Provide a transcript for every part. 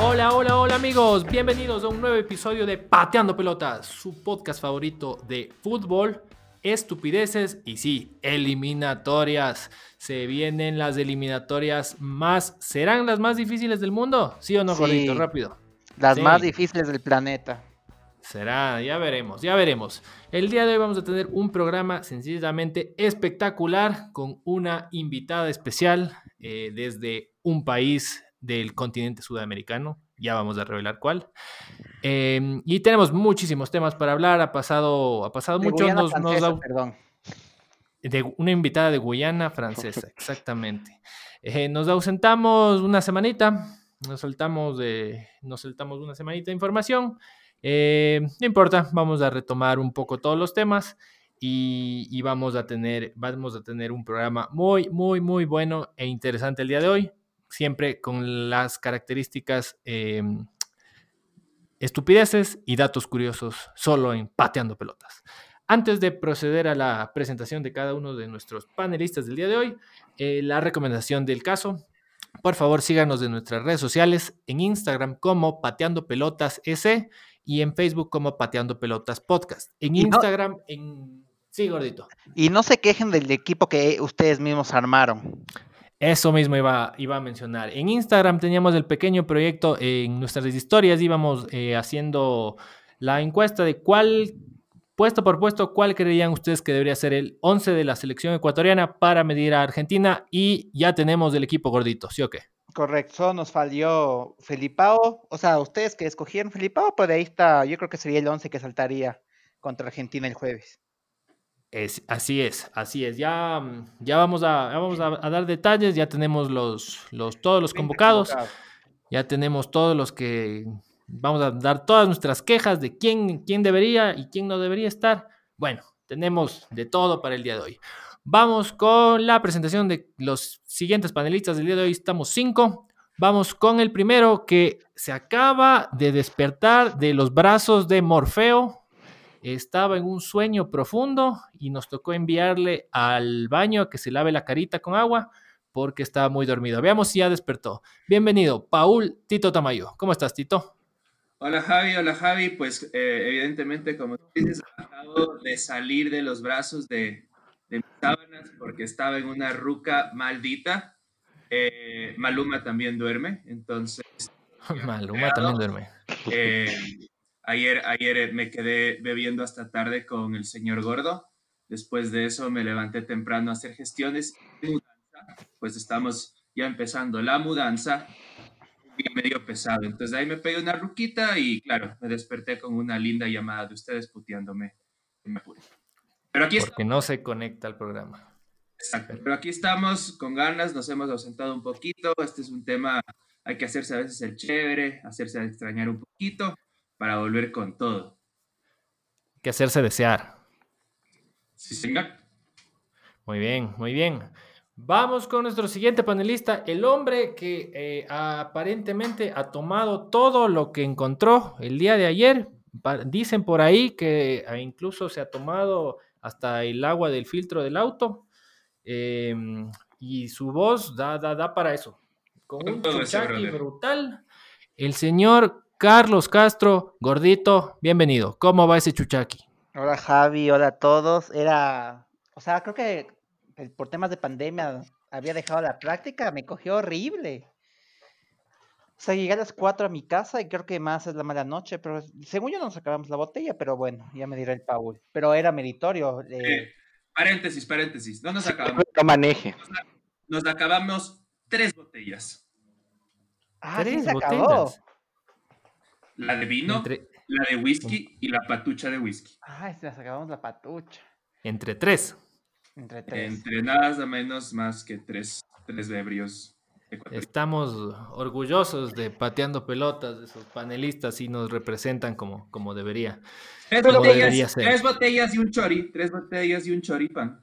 Hola, hola, hola amigos, bienvenidos a un nuevo episodio de Pateando Pelotas, su podcast favorito de fútbol, estupideces y sí, eliminatorias. Se vienen las eliminatorias más, ¿serán las más difíciles del mundo? ¿Sí o no, Sí. Rápido. Las Sí. más difíciles del planeta. Será, ya veremos, ya veremos. El día de hoy vamos a tener un programa sencillamente espectacular con una invitada especial eh, desde un país del continente sudamericano. Ya vamos a revelar cuál. Eh, y tenemos muchísimos temas para hablar. Ha pasado, ha pasado De mucho. Guyana Nos, nos Francesa, da- perdón. de una invitada de Guyana francesa, exactamente. Eh, nos ausentamos una semanita, nos saltamos de, nos saltamos una semanita de información. Eh, no importa, vamos a retomar un poco todos los temas y, vamos a tener, vamos a tener un programa muy, muy, muy bueno e interesante el día de hoy, siempre con las características eh, estupideces y datos curiosos solo en Pateando Pelotas. Antes de proceder a la presentación de cada uno de nuestros panelistas del día de hoy, eh, la recomendación del caso, por favor síganos en nuestras redes sociales, en Instagram como Pateando Pelotas S y en Facebook como Pateando Pelotas Podcast. En no- Instagram, en... Sí, gordito. Y no se quejen del equipo que ustedes mismos armaron. Eso mismo iba, iba a mencionar. En Instagram teníamos el pequeño proyecto, en nuestras historias íbamos eh, haciendo la encuesta de cuál, puesto por puesto, cuál creían ustedes que debería ser el 11 de la selección ecuatoriana para medir a Argentina y ya tenemos el equipo gordito, ¿sí o qué? Correcto, nos falló Felipao. O sea, ustedes que escogieron Felipao, pues de ahí está, yo creo que sería el 11 que saltaría contra Argentina el jueves. Es, así es, así es. Ya, mm, ya vamos, a, ya vamos a, a dar detalles, ya tenemos los, los, todos los 20 convocados. convocados. Ya tenemos todos los que vamos a dar todas nuestras quejas de quién, quién debería y quién no debería estar. Bueno, tenemos de todo para el día de hoy. Vamos con la presentación de los siguientes panelistas del día de hoy. Estamos cinco. Vamos con el primero que se acaba de despertar de los brazos de Morfeo. Estaba en un sueño profundo y nos tocó enviarle al baño a que se lave la carita con agua porque estaba muy dormido. Veamos si ya despertó. Bienvenido, Paul Tito Tamayo. ¿Cómo estás, Tito? Hola Javi, hola Javi, pues eh, evidentemente como dices, acabo de salir de los brazos de, de mis sábanas porque estaba en una ruca maldita. Eh, Maluma también duerme, entonces Maluma también duerme. eh, ayer, ayer eh, me quedé bebiendo hasta tarde con el señor Gordo. Después de eso me levanté temprano a hacer gestiones. de. Pues estamos ya empezando la mudanza y medio pesado. Entonces ahí me pegué una ruquita y claro, me desperté con una linda llamada de ustedes puteándome. me apure. Pero aquí Porque no se conecta al programa. Exacto. Pero aquí estamos con ganas, nos hemos ausentado un poquito. Este es un tema, hay que hacerse a veces el chévere, hacerse extrañar un poquito para volver con todo. Que hacerse desear. Sí, señor. Muy bien, muy bien. Vamos con nuestro siguiente panelista, el hombre que eh, aparentemente ha tomado todo lo que encontró el día de ayer. Dicen por ahí que ah, incluso se ha tomado hasta el agua del filtro del auto. em, y su voz da, da, da para eso. Con un chuchaqui brutal. El señor Carlos Castro, gordito, bienvenido. ¿Cómo va ese chuchaqui? Hola Javi, hola a todos. Era, o sea, creo que eh, por temas de pandemia había dejado la práctica, me cogió horrible. O sea, llegué a las 4 a mi casa y creo que más es la mala noche, pero según yo no nos acabamos la botella, pero bueno, ya me dirá el Paul. Pero era meritorio. eh, Eh, paréntesis, paréntesis. No nos acabamos. No maneje. Nos acabamos tres botellas. ah, sí Tres se acabó. botellas. La de vino, Entre, la de whisky y la patucha de whisky. Ay, se las acabamos la patucha. entre tres. Entre tres. Entre nada menos más que tres, tres ebrios. Estamos orgullosos de pateando pelotas, de esos panelistas y nos representan como, como debería. Tres como botellas, debería ser. tres botellas y un chori. Tres botellas y un choripan.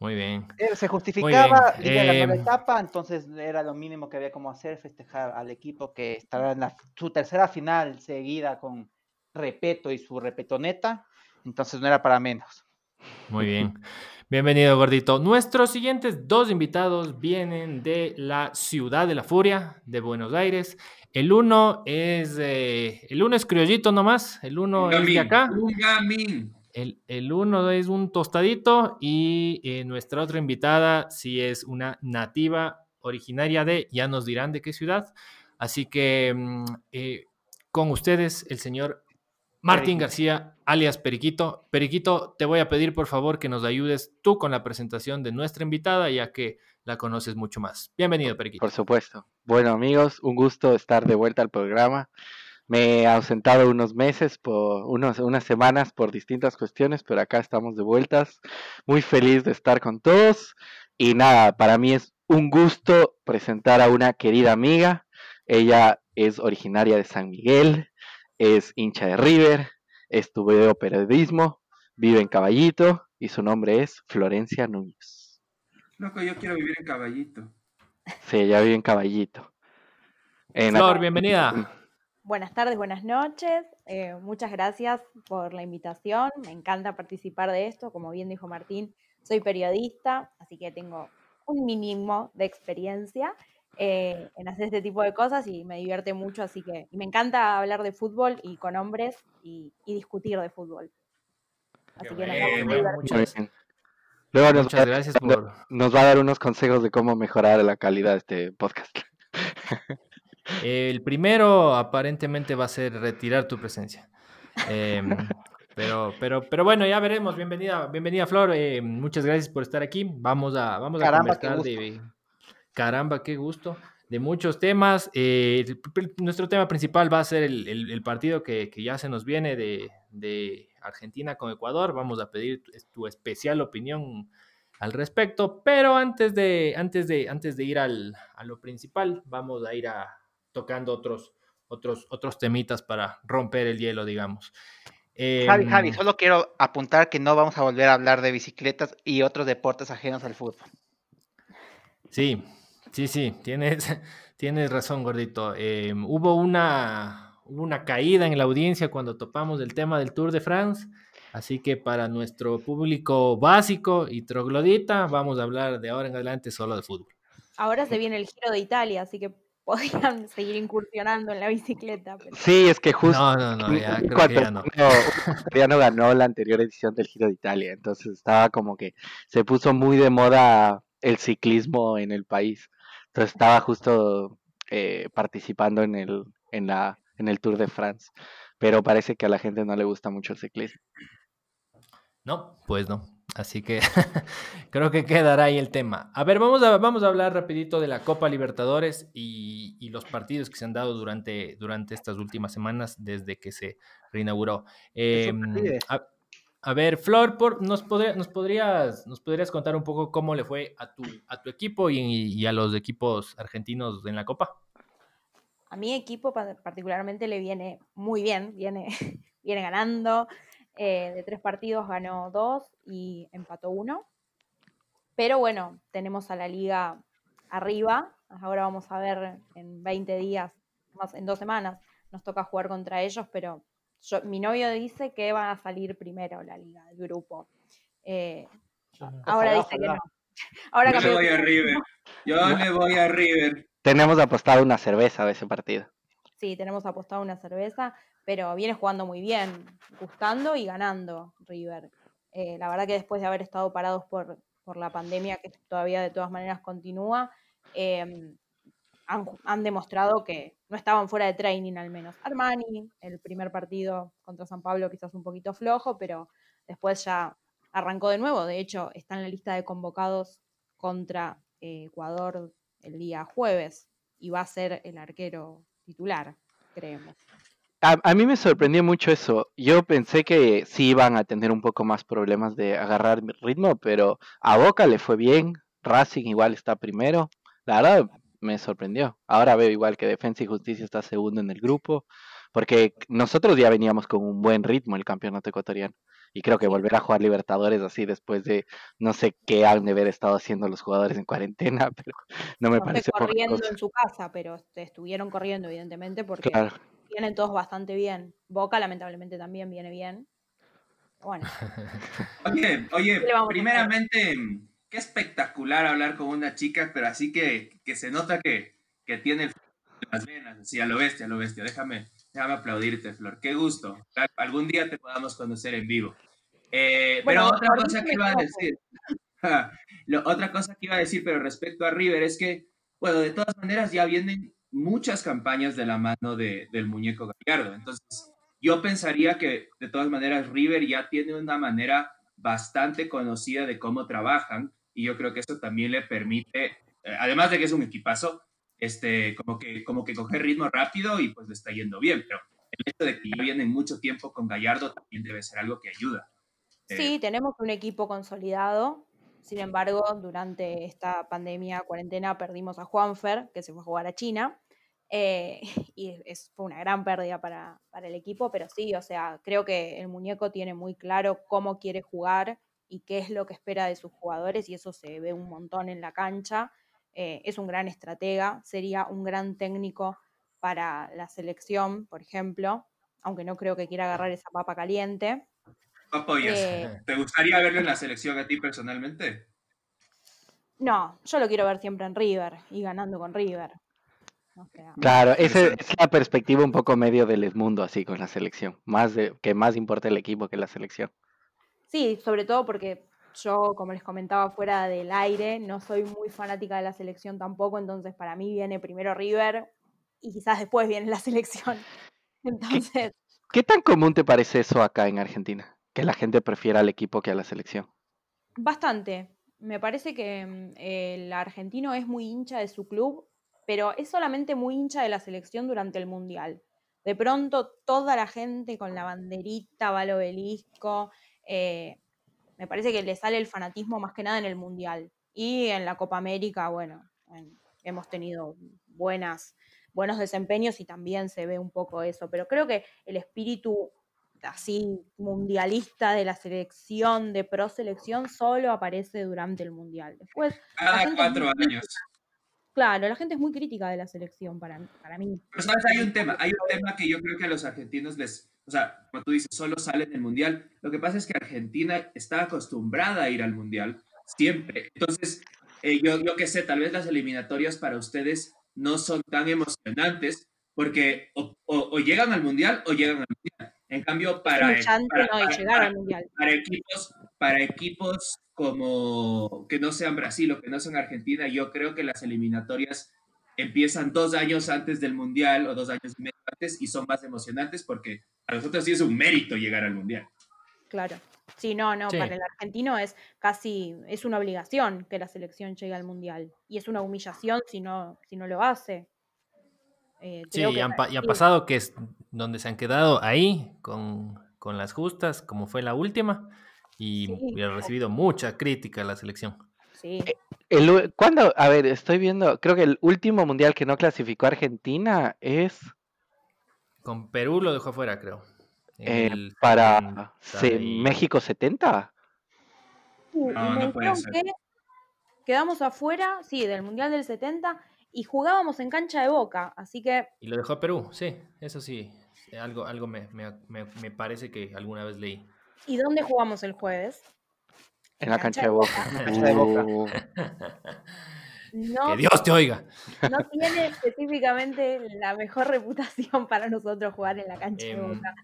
Muy bien. Eh, Se justificaba, bien, a la nueva em, etapa, entonces era lo mínimo que había como hacer, festejar al equipo que estará en la, su tercera final seguida con Repeto y su Repetoneta, entonces no era para menos. Muy bien. Bienvenido, gordito. Nuestros siguientes dos invitados vienen de la ciudad de la furia, de Buenos Aires. El uno es, eh, el uno es criollito nomás, el uno es de acá. Un gamín. El, el, uno es un tostadito y eh, nuestra otra invitada sí es una nativa originaria de, ya nos dirán de qué ciudad. Así que mm, eh, con ustedes, el señor Martín García, alias Periquito. Periquito, te voy a pedir por favor que nos ayudes tú con la presentación de nuestra invitada, ya que la conoces mucho más. Bienvenido, Periquito. Por supuesto. Bueno, amigos, un gusto estar de vuelta al programa. Me he ausentado unos meses, por unos, unas semanas por distintas cuestiones, pero acá estamos de vueltas. Muy feliz de estar con todos. Y nada, para mí es un gusto presentar a una querida amiga. Ella es originaria de San Miguel, es hincha de River, estudió periodismo, vive en Caballito y su nombre es Florencia Núñez. Loco, yo quiero vivir en Caballito. Sí, ella vive en Caballito. Flor, bienvenida. Buenas tardes, buenas noches. Eh, muchas gracias por la invitación. Me encanta participar de esto. Como bien dijo Martín, soy periodista, así que tengo un mínimo de experiencia eh, en hacer este tipo de cosas y me divierte mucho, así que me encanta hablar de fútbol y con hombres y, discutir de fútbol. Así que nos muchas, Luego nos, va, gracias nos va a dar unos consejos de cómo mejorar la calidad de este podcast. El primero aparentemente va a ser retirar tu presencia. Em, pero, pero, pero bueno, ya veremos. Bienvenida, bienvenida Flor. Eh, muchas gracias por estar aquí. Vamos a, vamos a conversar de, Caramba, qué gusto. De muchos temas. Eh, nuestro tema principal va a ser el, partido que, ya se nos viene de, Argentina con Ecuador. Vamos a pedir tu, especial opinión al respecto. Pero antes de, antes de, antes de ir al, a lo principal, vamos a ir a, tocando otros, otros, otros temitas para romper el hielo, digamos. Javi, Javi, em, solo quiero apuntar que no vamos a volver a hablar de bicicletas y otros deportes ajenos al fútbol. Sí, Sí, sí, tienes, tienes razón, gordito. Em, hubo, una, una caída en la audiencia cuando topamos el tema del Tour de France, así que para nuestro público básico y troglodita, vamos a hablar de ahora en adelante solo de fútbol. Ahora se viene el Giro de Italia, así que podrían seguir incursionando en la bicicleta. Sí, es que justo no, no, no, ya, creo que ya no. ya no ganó la anterior edición del Giro de Italia, entonces estaba como que se puso muy de moda el ciclismo en el país. Entonces estaba justo eh, participando en el, en, la, en el Tour de France, pero parece que a la gente no le gusta mucho el ciclismo. No, pues no. Así que creo que quedará ahí el tema. A ver, vamos a, vamos a hablar rapidito de la Copa Libertadores y, y los partidos que se han dado durante, durante estas últimas semanas desde que se reinauguró. Eh, a ver, Flor, por, ¿nos, nos, podrías, ¿nos podrías contar un poco cómo le fue a tu, a tu equipo y, a los equipos argentinos en la Copa? A mi equipo particularmente le viene muy bien, viene, viene ganando. Eh, de tres partidos ganó dos y empató uno. Pero bueno, tenemos a la liga arriba. Ahora vamos a ver en 20 días, más en dos semanas, nos toca jugar contra ellos, pero mi novio dice que va a salir primero la liga, el grupo. Eh, ahora dice que no. Ahora Yo le voy a River. Yo le voy a River. Tenemos apostado una cerveza a ese partido. Sí, tenemos apostado una cerveza, pero viene jugando muy bien, gustando y ganando River. Eh, la verdad que después de haber estado parados por, por la pandemia, que todavía de todas maneras continúa, eh, han, demostrado que no estaban fuera de training al menos. Armani, el primer partido contra San Pablo quizás un poquito flojo, pero después ya arrancó de nuevo. De hecho, está en la lista de convocados contra eh, Ecuador el día jueves y va a ser el arquero titular, creemos. A, a, mí me sorprendió mucho eso. Yo pensé que sí iban a tener un poco más problemas de agarrar ritmo, pero a Boca le fue bien. Racing igual está primero. La verdad, me sorprendió. Ahora veo igual que Defensa y Justicia está segundo en el grupo, porque nosotros ya veníamos con un buen ritmo el campeonato ecuatoriano. Y creo que volver a jugar Libertadores así después de no sé qué han de haber estado haciendo los jugadores en cuarentena, pero no me parece. corriendo en su casa, pero estuvieron corriendo, evidentemente, porque vienen todos bastante bien. Boca, lamentablemente, también viene bien. Bueno, Oye, oye, primeramente, qué espectacular hablar con una chica, pero así que, que se nota que, que tiene el las venas, así a lo bestia, a lo bestia. Déjame, déjame aplaudirte, Flor. Qué gusto. Algún día te podamos conocer en vivo. Eh, Bueno, pero otra cosa que iba a decir, Lo- otra cosa que iba a decir, pero respecto a River, es que, bueno, de todas maneras ya vienen muchas campañas de la mano de- del muñeco Gallardo. Entonces, yo pensaría que de todas maneras River ya tiene una manera bastante conocida de cómo trabajan y yo creo que eso también le permite, eh, además de que es un equipazo, este, como que, como que coger ritmo rápido y pues le está yendo bien, pero el hecho de que ya vienen mucho tiempo con Gallardo también debe ser algo que ayuda. Eh, Sí, tenemos un equipo consolidado. Sin embargo, durante esta pandemia, cuarentena, perdimos a Juanfer, que se fue a jugar a China. eh, y es, fue una gran pérdida para, para el equipo, pero sí, o sea, creo que el muñeco tiene muy claro cómo quiere jugar y qué es lo que espera de sus jugadores, y eso se ve un montón en la cancha. Eh, es un gran estratega, sería un gran técnico para la selección, por ejemplo, aunque no creo que quiera agarrar esa papa caliente. Eh, ¿Te gustaría verlo en la selección a ti personalmente? No, yo lo quiero ver siempre en River y ganando con River. O sea, Claro, esa es la perspectiva un poco medio del mundo así con la selección. Más de que más importa el equipo que la selección. Sí, sobre todo porque yo, como les comentaba fuera del aire, no soy muy fanática de la selección tampoco, entonces para mí viene primero River y quizás después viene la selección. Entonces, ¿Qué tan común te parece eso acá en Argentina? Que la gente prefiera al equipo que a la selección. bastante. Me parece que mm, el argentino es muy hincha de su club, pero es solamente muy hincha de la selección durante el Mundial. De pronto toda la gente con la banderita va al obelisco. Eh, me parece que le sale el fanatismo más que nada en el Mundial. Y en la Copa América, bueno, en- hemos tenido buenas, buenos desempeños y también se ve un poco eso. Pero creo que el espíritu así mundialista de la selección, de pro selección, solo aparece durante el Mundial. Después, Cada cuatro años. Claro, la gente es muy crítica de la selección para, mí- para mí. Pero sabes, hay un tema, hay un tema que yo creo que a los argentinos les, o sea, como tú dices, solo salen del mundial. Lo que pasa es que Argentina está acostumbrada a ir al mundial siempre. Entonces, eh, yo, yo qué sé, tal vez las eliminatorias para ustedes no son tan emocionantes porque o, o- o llegan al mundial o llegan al mundial. En cambio, para, para- no de para- llegar al mundial. para equipos, para equipos como que no sean Brasil o que no sean Argentina, yo creo que las eliminatorias empiezan dos años antes del Mundial o dos años y medio antes y son más emocionantes porque a nosotros sí es un mérito llegar al Mundial. Claro. Sí, no, no, Sí. para el argentino es casi, es una obligación que la selección llegue al mundial. Y es una humillación si no, si no lo hace. Eh, Sí, creo y que han, y pasado que es donde se han quedado ahí con, con las justas, como fue la última, y, Sí. y ha recibido mucha crítica la selección. Sí. El, u- ¿cuándo? A ver, estoy viendo, creo que el último mundial que no clasificó Argentina es Con Perú lo dejó afuera, creo. Eh, el para se- 70 y- México 70. Uh, y No, me no puede dijeron ser. que quedamos afuera, sí, del Mundial del 70 y jugábamos en cancha de boca. Así que Y lo dejó a Perú, sí, eso sí. Algo, algo me, me- me- me parece que alguna vez leí. ¿Y dónde jugamos el jueves? En la cancha de Boca. Cancha de Boca. Uh, No, Que Dios te oiga. no tiene específicamente la mejor reputación para nosotros jugar en la cancha de Em, boca.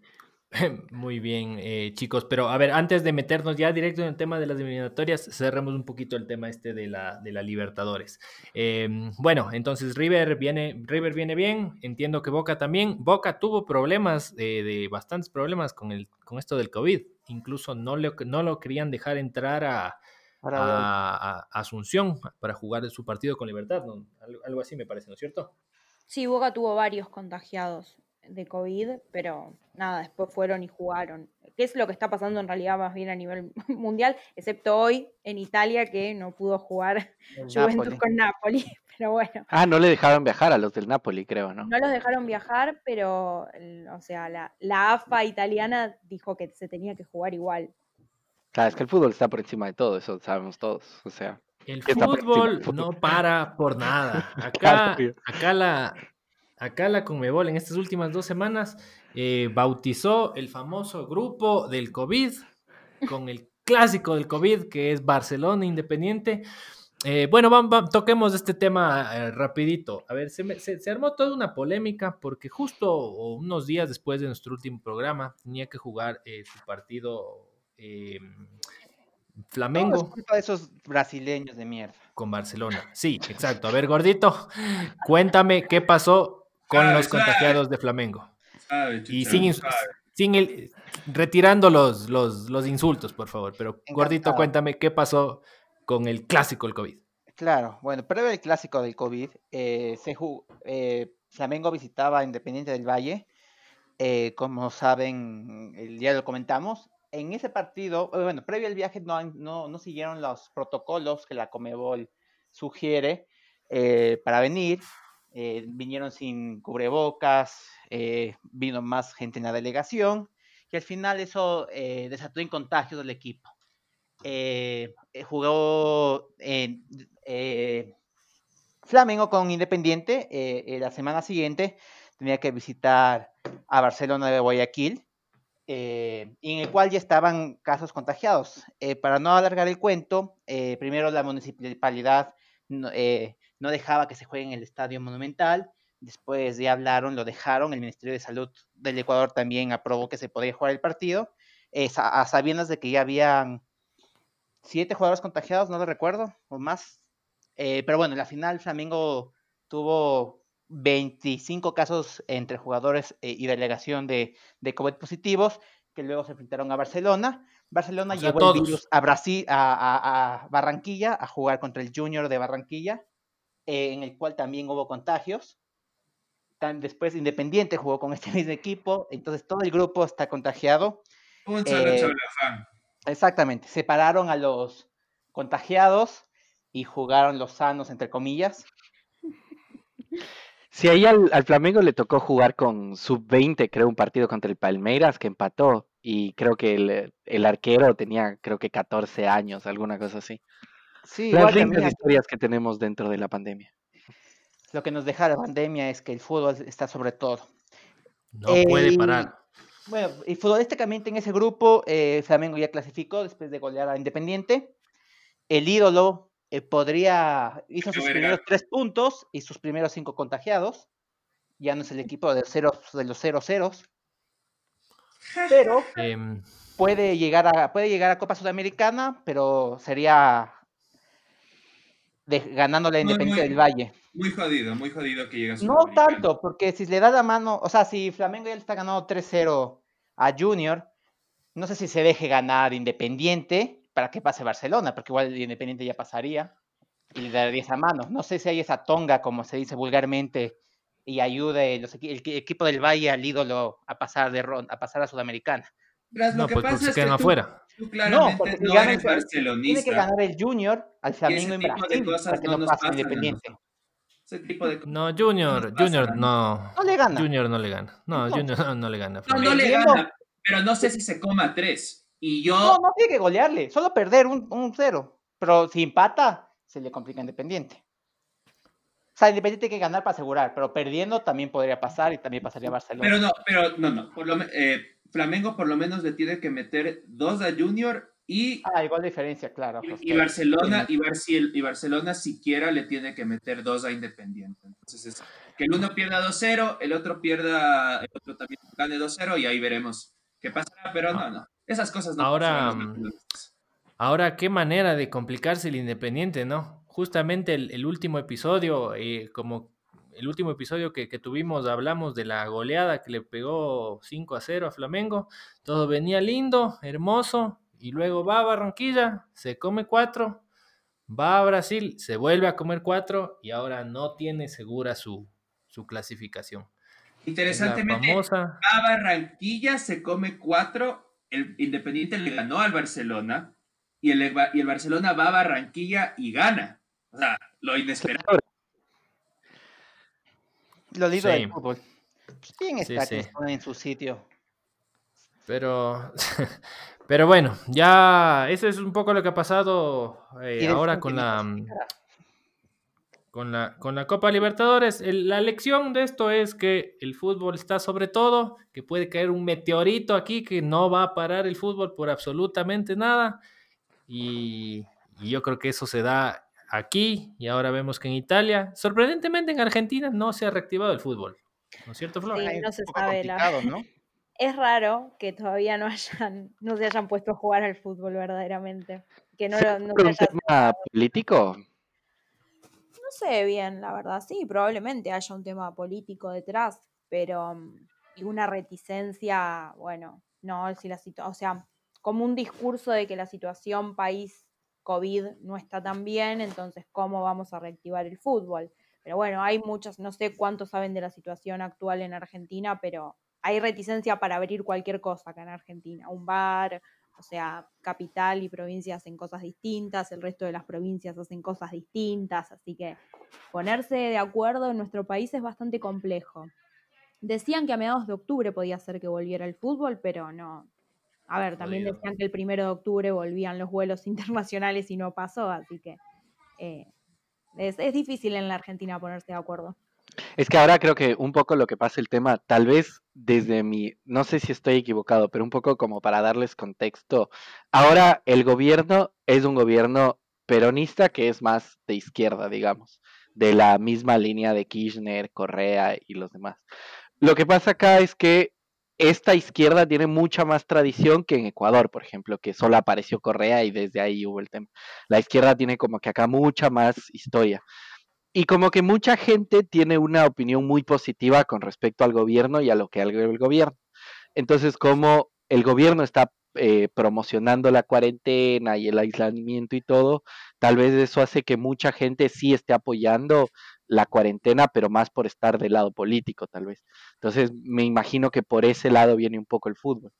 Muy bien, eh, chicos. Pero a ver, antes de meternos ya directo en el tema de las eliminatorias, cerremos un poquito el tema este de la, de la Libertadores. Eh, bueno, entonces River viene, River viene bien. Entiendo que Boca también. Boca tuvo problemas, eh, de bastantes problemas con, el, con esto del COVID. Incluso no, le, no lo querían dejar entrar a, a- a Asunción para jugar su partido con Libertad. algo así me parece, ¿no es cierto? Sí, Boca tuvo varios contagiados de COVID, pero nada, después fueron y jugaron. ¿Qué es lo que está pasando en realidad más bien a nivel mundial? Excepto hoy en Italia que no pudo jugar el Juventus Napoli. con Napoli. Pero bueno, Ah, no le dejaron viajar a los del Napoli, creo, ¿no? no los dejaron viajar, pero, o sea, la, la AFA italiana dijo que se tenía que jugar igual. Claro, es que el fútbol está por encima de todo, eso sabemos todos. O sea, El ¿Qué está por encima fútbol fútbol? no para por nada. Acá, acá la, acá la Conmebol en estas últimas dos semanas eh, bautizó el famoso grupo del COVID con el clásico del COVID, que es Barcelona Independiente. Eh, bueno, vamos, toquemos este tema eh, rapidito. A ver, se, se, armó toda una polémica porque justo unos días después de nuestro último programa tenía que jugar eh, su partido Flamengo. No, esos brasileños de mierda. Con Barcelona. Sí, exacto. A ver, gordito, cuéntame qué pasó con los contagiados de Flamengo. y sin, sin el, retirando los, los, los, insultos, por favor. Pero gordito, cuéntame qué pasó con el clásico del COVID. Claro, bueno, previo al clásico del COVID, eh, se, eh, Flamengo visitaba Independiente del Valle. Eh, como saben, el día lo comentamos. En ese partido, eh, bueno, previo al viaje no, no, no siguieron los protocolos que la Comebol sugiere eh, para venir. Vinieron sin cubrebocas, vino más gente en la delegación y al final eso desató en contagios del equipo. Eh, eh, jugó en eh, Flamengo con Independiente. la semana siguiente tenía que visitar a Barcelona de Guayaquil, en el cual ya estaban casos contagiados. para no alargar el cuento, primero la municipalidad no, no, dejaba que se juegue en el Estadio Monumental. Después ya hablaron, lo dejaron. El Ministerio de Salud del Ecuador también aprobó que se podía jugar el partido, a sabiendas de que ya habían siete jugadores contagiados, no lo recuerdo, o más. Eh, pero bueno, en la final Flamengo tuvo 25 casos entre jugadores eh, y delegación de, de, COVID positivos, que luego se enfrentaron a Barcelona. Barcelona llevó el virus a Brasil, a, Barranquilla, a jugar contra el Junior de Barranquilla, eh, en el cual también hubo contagios. después Independiente jugó con este mismo equipo, entonces todo el grupo está contagiado. Un solo Exactamente, separaron a los contagiados y jugaron los sanos, entre comillas. Sí, ahí al, Flamengo le tocó jugar con sub-20, creo, un partido contra el Palmeiras que empató y creo que el, arquero tenía, creo que 14 años, alguna cosa así. Sí, las lindas historias que tenemos dentro de la pandemia. Lo que nos deja la pandemia es que el fútbol está sobre todo. No puede parar. Bueno, y futbolísticamente en ese grupo, eh, Flamengo ya clasificó después de golear a Independiente. El ídolo eh, podría, hizo sus primeros tres puntos y sus primeros cinco contagiados. Ya no es el equipo de, cero, de los cero ceros. Pero em. puede, llegar a, puede llegar a Copa Sudamericana, pero sería de, ganándole a Independiente del Valle. Muy jodido, muy jodido que llegue a No tanto, porque si le da la mano, o sea, si Flamengo ya le está ganando 3-0 a Junior, no sé si se deje ganar Independiente para que pase Barcelona, porque igual Independiente ya pasaría y le daría esa mano. No sé si hay esa tonga, como se dice vulgarmente, y ayude los, el, equipo del Valle al ídolo a pasar de a pasar a Sudamericana. No, pues, pues se quedan afuera. Tú claramente no, no eres barcelonista. Tiene que ganar el Junior al Flamengo en Brasil para que no, pase Independiente. No, Junior, Junior no. No le gana. Junior no le gana. No, Junior no, le gana. No, no le gana, pero no sé si se coma tres. Y yo. No, no tiene que golearle, solo perder un, un cero. Pero si empata, se le complica a Independiente. O sea, Independiente tiene que ganar para asegurar, pero perdiendo también podría pasar y también pasaría a Barcelona. Pero no, pero no, no. Por lo, eh, Flamengo por lo menos le tiene que meter dos a Junior y, ah, igual diferencia, claro. Y, Barcelona, y, y, Barcelona siquiera le tiene que meter dos a Independiente. Entonces, es, que el uno pierda 2-0, el otro pierda, el otro también gane 2-0 y ahí veremos qué pasará, pero no, no. Esas cosas no Ahora, ahora qué manera de complicarse el Independiente, ¿no? Justamente el, último episodio, eh, como el último episodio que, que, tuvimos, hablamos de la goleada que le pegó 5 a 0 a Flamengo. Todo venía lindo, hermoso, y luego va a Barranquilla, se come cuatro, va a Brasil, se vuelve a comer cuatro y ahora no tiene segura su, su clasificación. Interesantemente, va a Barranquilla, se come cuatro, el Independiente le ganó al Barcelona y el, y el Barcelona va a Barranquilla y gana. O sea, lo inesperado. Lo digo del fútbol. Bien está que en su sitio. Pero Pero bueno, ya eso es un poco lo que ha pasado eh, ahora con la, con la, con la Copa Libertadores. El- la lección de esto es que el fútbol está sobre todo, que puede caer un meteorito aquí que no va a parar el fútbol por absolutamente nada. Y, y yo creo que eso se da aquí y ahora vemos que en Italia, sorprendentemente en Argentina no se ha reactivado el fútbol. ¿No es cierto, Flor? Sí, no se sabe, la- complicado, ¿no? Es raro que todavía no hayan, no se hayan puesto a jugar al fútbol verdaderamente. Que no, lo- no ¿Por se un tema político? no sé bien, la verdad. Sí, probablemente haya un tema político detrás, pero mm, y una reticencia, bueno, no, si la o sea, como un discurso de que la situación país COVID no está tan bien, entonces cómo vamos a reactivar el fútbol. Pero bueno, hay muchos, no sé cuántos saben de la situación actual en Argentina, pero hay reticencia para abrir cualquier cosa acá en Argentina, un bar, o sea, capital y provincia hacen cosas distintas, el resto de las provincias hacen cosas distintas, así que ponerse de acuerdo en nuestro país es bastante complejo. Decían que a mediados de octubre podía ser que volviera el fútbol, pero no. A ver, también decían que el primero de octubre volvían los vuelos internacionales y no pasó, así que eh, es, es difícil en la Argentina ponerse de acuerdo. Es que ahora creo que un poco lo que pasa el tema, tal vez desde mi, no sé si estoy equivocado, pero un poco como para darles contexto. Ahora el gobierno es un gobierno peronista que es más de izquierda, digamos, de la misma línea de Kirchner, Correa y los demás. Lo que pasa acá es que esta izquierda tiene mucha más tradición que en Ecuador, por ejemplo, que solo apareció Correa y desde ahí hubo el tema. La izquierda tiene como que acá mucha más historia. Y como que mucha gente tiene una opinión muy positiva con respecto al gobierno y a lo que haga el gobierno. Entonces, como el gobierno está eh, promocionando la cuarentena y el aislamiento y todo, tal vez eso hace que mucha gente sí esté apoyando la cuarentena, pero más por estar del lado político, tal vez. Entonces, me imagino que por ese lado viene un poco el fútbol.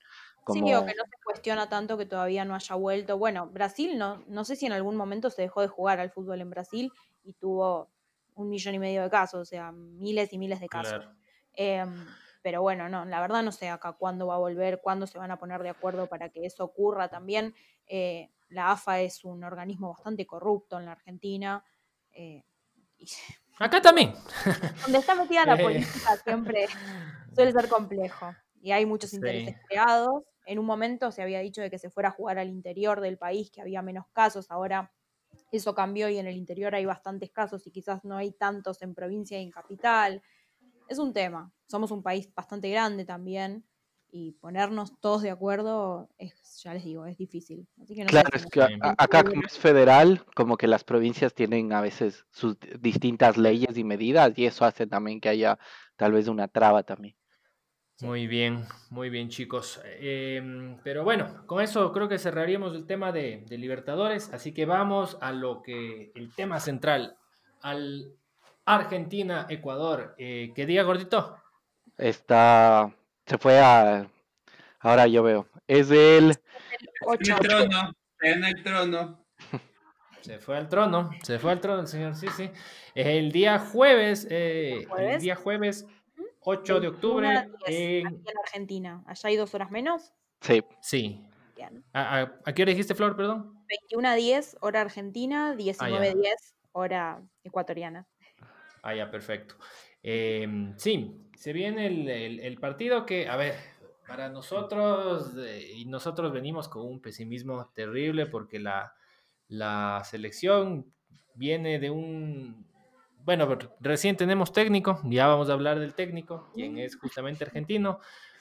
Como... Sí, o que no se cuestiona tanto que todavía no haya vuelto. Bueno, Brasil, no, no sé si en algún momento se dejó de jugar al fútbol en Brasil y tuvo un millón y medio de casos, o sea, miles y miles de casos. Claro. Em, pero bueno, no, la verdad no sé acá cuándo va a volver, cuándo se van a poner de acuerdo para que eso ocurra también. Eh, la AFA es un organismo bastante corrupto en la Argentina. eh, y Acá también. donde está metida la Eh. política siempre suele ser complejo. Y hay muchos Sí. intereses creados. En un momento se había dicho de que se fuera a jugar al interior del país, que había menos casos. Ahora eso cambió y en el interior hay bastantes casos y quizás no hay tantos en provincia y en capital. Es un tema. Somos un país bastante grande también y ponernos todos de acuerdo es, ya les digo, es difícil. Así que no Claro, es que a- acá como es federal, como que las provincias tienen a veces sus di- distintas leyes y medidas y eso hace también que haya tal vez una traba también. Sí. Muy bien, muy bien, chicos. Em, pero bueno, con eso creo que cerraríamos el tema de, de Libertadores. Así que vamos a lo que el tema central, al Argentina-Ecuador. Eh, ¿Qué día, gordito? Está, se fue a, ahora yo veo, es el, En Ocho. el trono, en el trono. Se fue al trono, se fue al trono el señor, sí, sí. El día jueves, eh, el ¿Jueves? día jueves 8 de 21 octubre, a 10 en... aquí en Argentina. Allá hay dos horas menos. sí, Sí. ¿A, a, a qué hora dijiste, Flor, perdón? 21 a 10, hora argentina, 19 a 10, hora ecuatoriana. Ah, ya, perfecto. Eh, sí, se viene el, el- el partido que, a ver, para nosotros, eh, y nosotros venimos con un pesimismo terrible porque la, la selección viene de un... Bueno, re- recién tenemos técnico, ya vamos a hablar del técnico, quien es justamente argentino,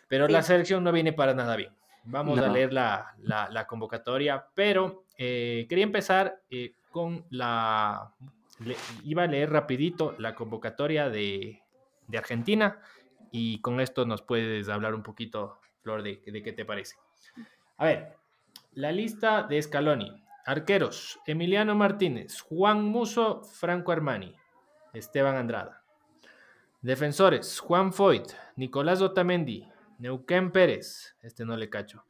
pero la Sí. selección no viene para nada bien. Vamos a No. leer la, la- la convocatoria, pero eh, quería empezar eh, con la... iba a leer rapidito la convocatoria de, de Argentina y con esto nos puedes hablar un poquito, Flor, de, de qué te parece. A ver, la lista de Scaloni. Arqueros, Emiliano Martínez, Juan Muso, Franco Armani, Esteban Andrada. Defensores, Juan Foyt, Nicolás Otamendi, Neuquén Pérez, este no le cacho.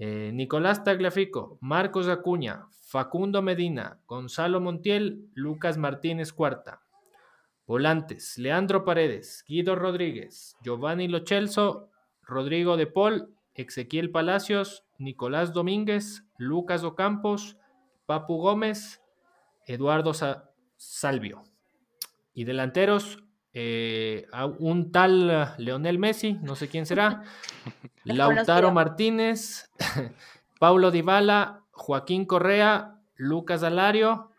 Eh, Nicolás Tagliafico, Marcos Acuña, Facundo Medina, Gonzalo Montiel, Lucas Martínez Cuarta. Volantes, Leandro Paredes, Guido Rodríguez, Giovanni Lochelso, Rodrigo de Paul, Ezequiel Palacios, Nicolás Domínguez, Lucas Ocampos, Papu Gómez, Eduardo Sa- Salvio. Y delanteros, eh, a un tal Leonel Messi, no sé quién será, Lautaro Martínez, Paulo Dybala, Joaquín Correa, Lucas Alario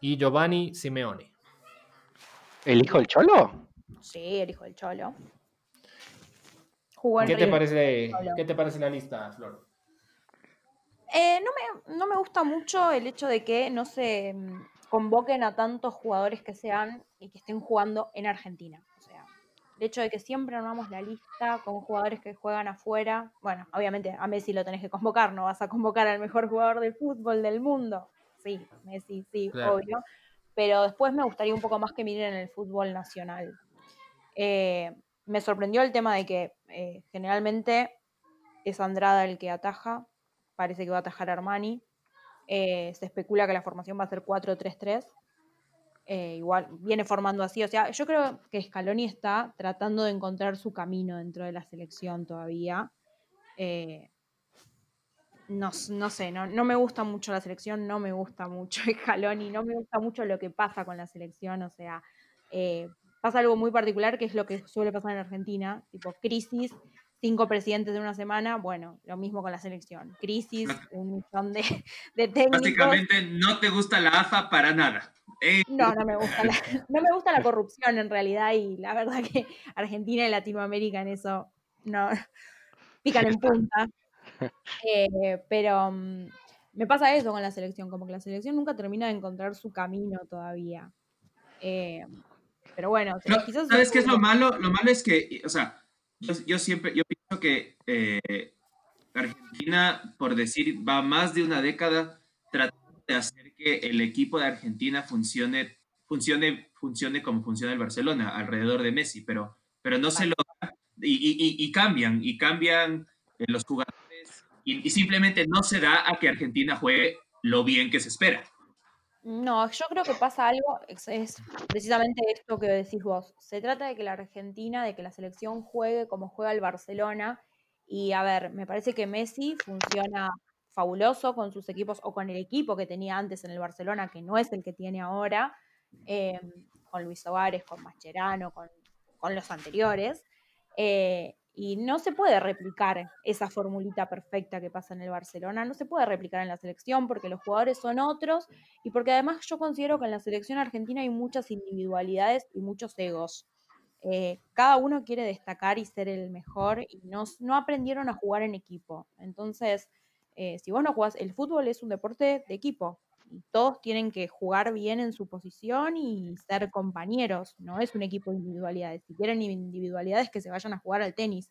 y Giovanni Simeone. ¿El hijo del Cholo? Sí, el hijo del Cholo. ¿Qué te, parece, ¿Qué te parece la lista, Flor? Eh, no, me, no me gusta mucho el hecho de que no se convoquen a tantos jugadores que sean y que estén jugando en Argentina. O sea, el hecho de que siempre armamos la lista con jugadores que juegan afuera. Bueno, obviamente a Messi lo tenés que convocar, no vas a convocar al mejor jugador del fútbol del mundo. Sí, Messi, sí, obvio. Pero después me gustaría un poco más que miren el fútbol nacional. Eh, me sorprendió el tema de que eh, generalmente es Andrada el que ataja, parece que va a atajar Armani. Eh, se especula que la formación va a ser 4-3-3. Eh, igual viene formando así. O sea, yo creo que Scaloni está tratando de encontrar su camino dentro de la selección todavía. no, no, sé, no, no, me gusta mucho la selección, no me gusta mucho Scaloni, no me gusta mucho lo que pasa con la selección. O sea, pasa algo muy particular que es lo que suele pasar en Argentina, tipo crisis, cinco presidentes de una semana, bueno, lo mismo con la selección, crisis, un millón de, de técnicos. Básicamente no te gusta la AFA para nada. Eh, no, no me gusta la, no me gusta la corrupción en realidad y la verdad que Argentina y Latinoamérica en eso no pican en punta. Eh, pero mm, me pasa eso con la selección, como que la selección nunca termina de encontrar su camino todavía. Eh, pero bueno, quizás... ¿Sabes qué es lo malo? Lo malo es que, o sea, yo, siempre, yo pienso que eh, Argentina, por decir, va más de una década tratando de hacer que el equipo de Argentina funcione, funcione, funcione como funciona el Barcelona, alrededor de Messi, pero, pero no se logra y, y, cambian, y cambian eh, los jugadores y, y simplemente no se da a que Argentina juegue lo bien que se espera. No, yo creo que pasa algo, es, precisamente esto que decís vos. Se trata de que la Argentina, de que la selección juegue como juega el Barcelona. Y a ver, me parece que Messi funciona fabuloso con sus equipos o con el equipo que tenía antes en el Barcelona, que no es el que tiene ahora, eh, con Luis Suárez, con Mascherano, con, con los anteriores. Eh, y no se puede replicar esa formulita perfecta que pasa en el Barcelona, no se puede replicar en la selección porque los jugadores son otros y porque además yo considero que en la selección argentina hay muchas individualidades y muchos egos. Eh, cada uno quiere destacar y ser el mejor y no, no aprendieron a jugar en equipo. Entonces, eh, si vos no jugás, el fútbol es un deporte de equipo todos tienen que jugar bien en su posición y ser compañeros, no es un equipo de individualidades. Si quieren individualidades, que se vayan a jugar al tenis,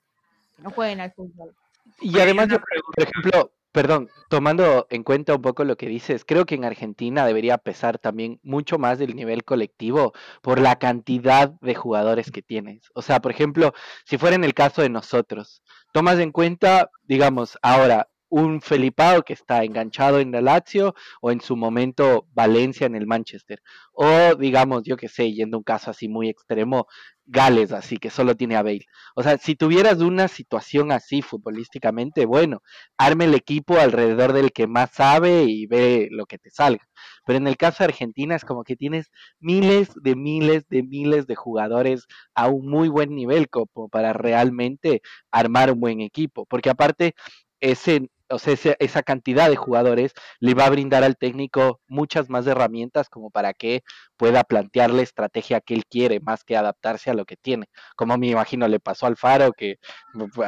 que no jueguen al fútbol. Y además, por ejemplo, perdón, tomando en cuenta un poco lo que dices, creo que en Argentina debería pesar también mucho más del nivel colectivo por la cantidad de jugadores que tienes. O sea, por ejemplo, si fuera en el caso de nosotros, tomas en cuenta, digamos, ahora un Felipao que está enganchado en la Lazio o en su momento Valencia en el Manchester. O digamos, yo que sé, yendo un caso así muy extremo, Gales, así que solo tiene a Bale. O sea, si tuvieras una situación así futbolísticamente, bueno, arme el equipo alrededor del que más sabe y ve lo que te salga. Pero en el caso de Argentina es como que tienes miles de miles de miles de jugadores a un muy buen nivel como para realmente armar un buen equipo. Porque aparte, ese o sea, esa, cantidad de jugadores le va a brindar al técnico muchas más herramientas como para que pueda plantear la estrategia que él quiere, más que adaptarse a lo que tiene. Como me imagino le pasó al Faro, que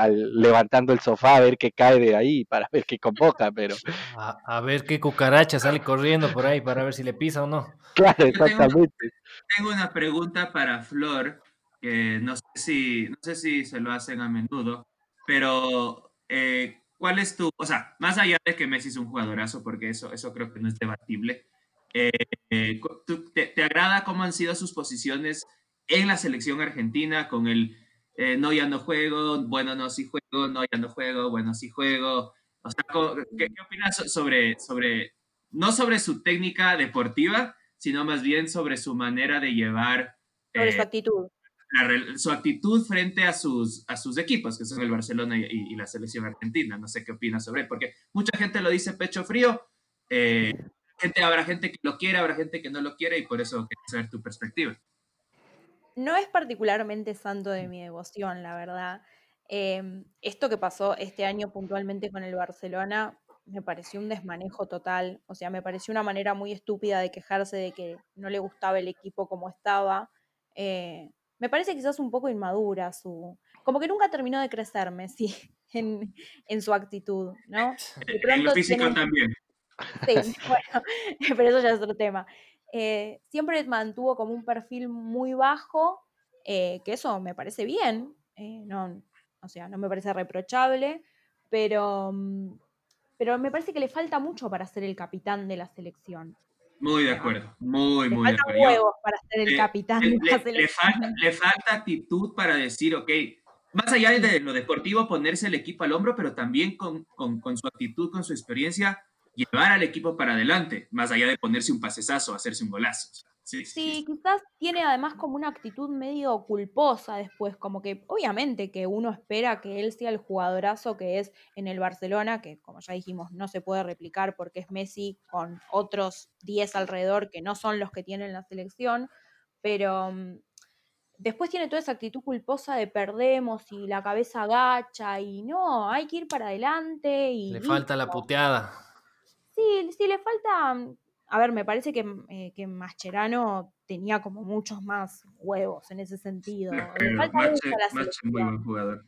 levantando el sofá a ver qué cae de ahí para ver qué convoca, pero... A, ver qué cucaracha sale corriendo por ahí para ver si le pisa o no. Claro, exactamente. Tengo, una pregunta para Flor, que no sé si, no sé si se lo hacen a menudo, pero... Eh, ¿Cuál es tu, o sea, más allá de que Messi es un jugadorazo, porque eso, eso creo que no es debatible, eh, te, agrada cómo han sido sus posiciones en la selección argentina con el eh, no, ya no juego, bueno, no, sí juego, no, ya no juego, bueno, sí juego? O sea, ¿qué, opinas sobre, sobre, no sobre su técnica deportiva, sino más bien sobre su manera de llevar... Sobre su eh, actitud su actitud frente a sus, a sus equipos, que son el Barcelona y, la selección argentina. No sé qué opinas sobre él, porque mucha gente lo dice pecho frío. Eh, gente, habrá gente que lo quiere, habrá gente que no lo quiere, y por eso quiero saber tu perspectiva. no es particularmente santo de mi devoción, la verdad. Em, esto que pasó este año puntualmente con el Barcelona me pareció un desmanejo total. O sea, me pareció una manera muy estúpida de quejarse de que no le gustaba el equipo como estaba. Eh, me parece quizás un poco inmadura su. Como que nunca terminó de crecer Messi en, en su actitud, ¿no? En lo físico también. Sí, bueno, pero eso ya es otro tema. Eh, siempre mantuvo como un perfil muy bajo, eh, que eso me parece bien, eh, no, o sea, no me parece reprochable, pero, mm, pero me parece que le falta mucho para ser el capitán de la selección. Muy de acuerdo, muy, Le muy de acuerdo. Huevos para ser el le- capitán le, le- falta, le falta actitud para decir, ok, más allá de lo deportivo, ponerse el equipo al hombro, pero también con, con, con su actitud, con su experiencia, llevar al equipo para adelante, más allá de ponerse un pasesazo, hacerse un golazo. Sí, quizás tiene además como una actitud medio culposa después, como que obviamente que uno espera que él sea el jugadorazo que es en el Barcelona, que como ya dijimos no se puede replicar porque es Messi con otros 10 alrededor que no son los que tiene en la selección, pero mm, después tiene toda esa actitud culposa de perdemos y la cabeza agacha y no, hay que ir para adelante y Le falta la puteada. Sí, sí, le falta. A ver, me parece que, mm, eh, que Mascherano tenía como muchos más huevos en ese sentido. Le Pero falta Mache, a la Mache, muy selección. buen jugador.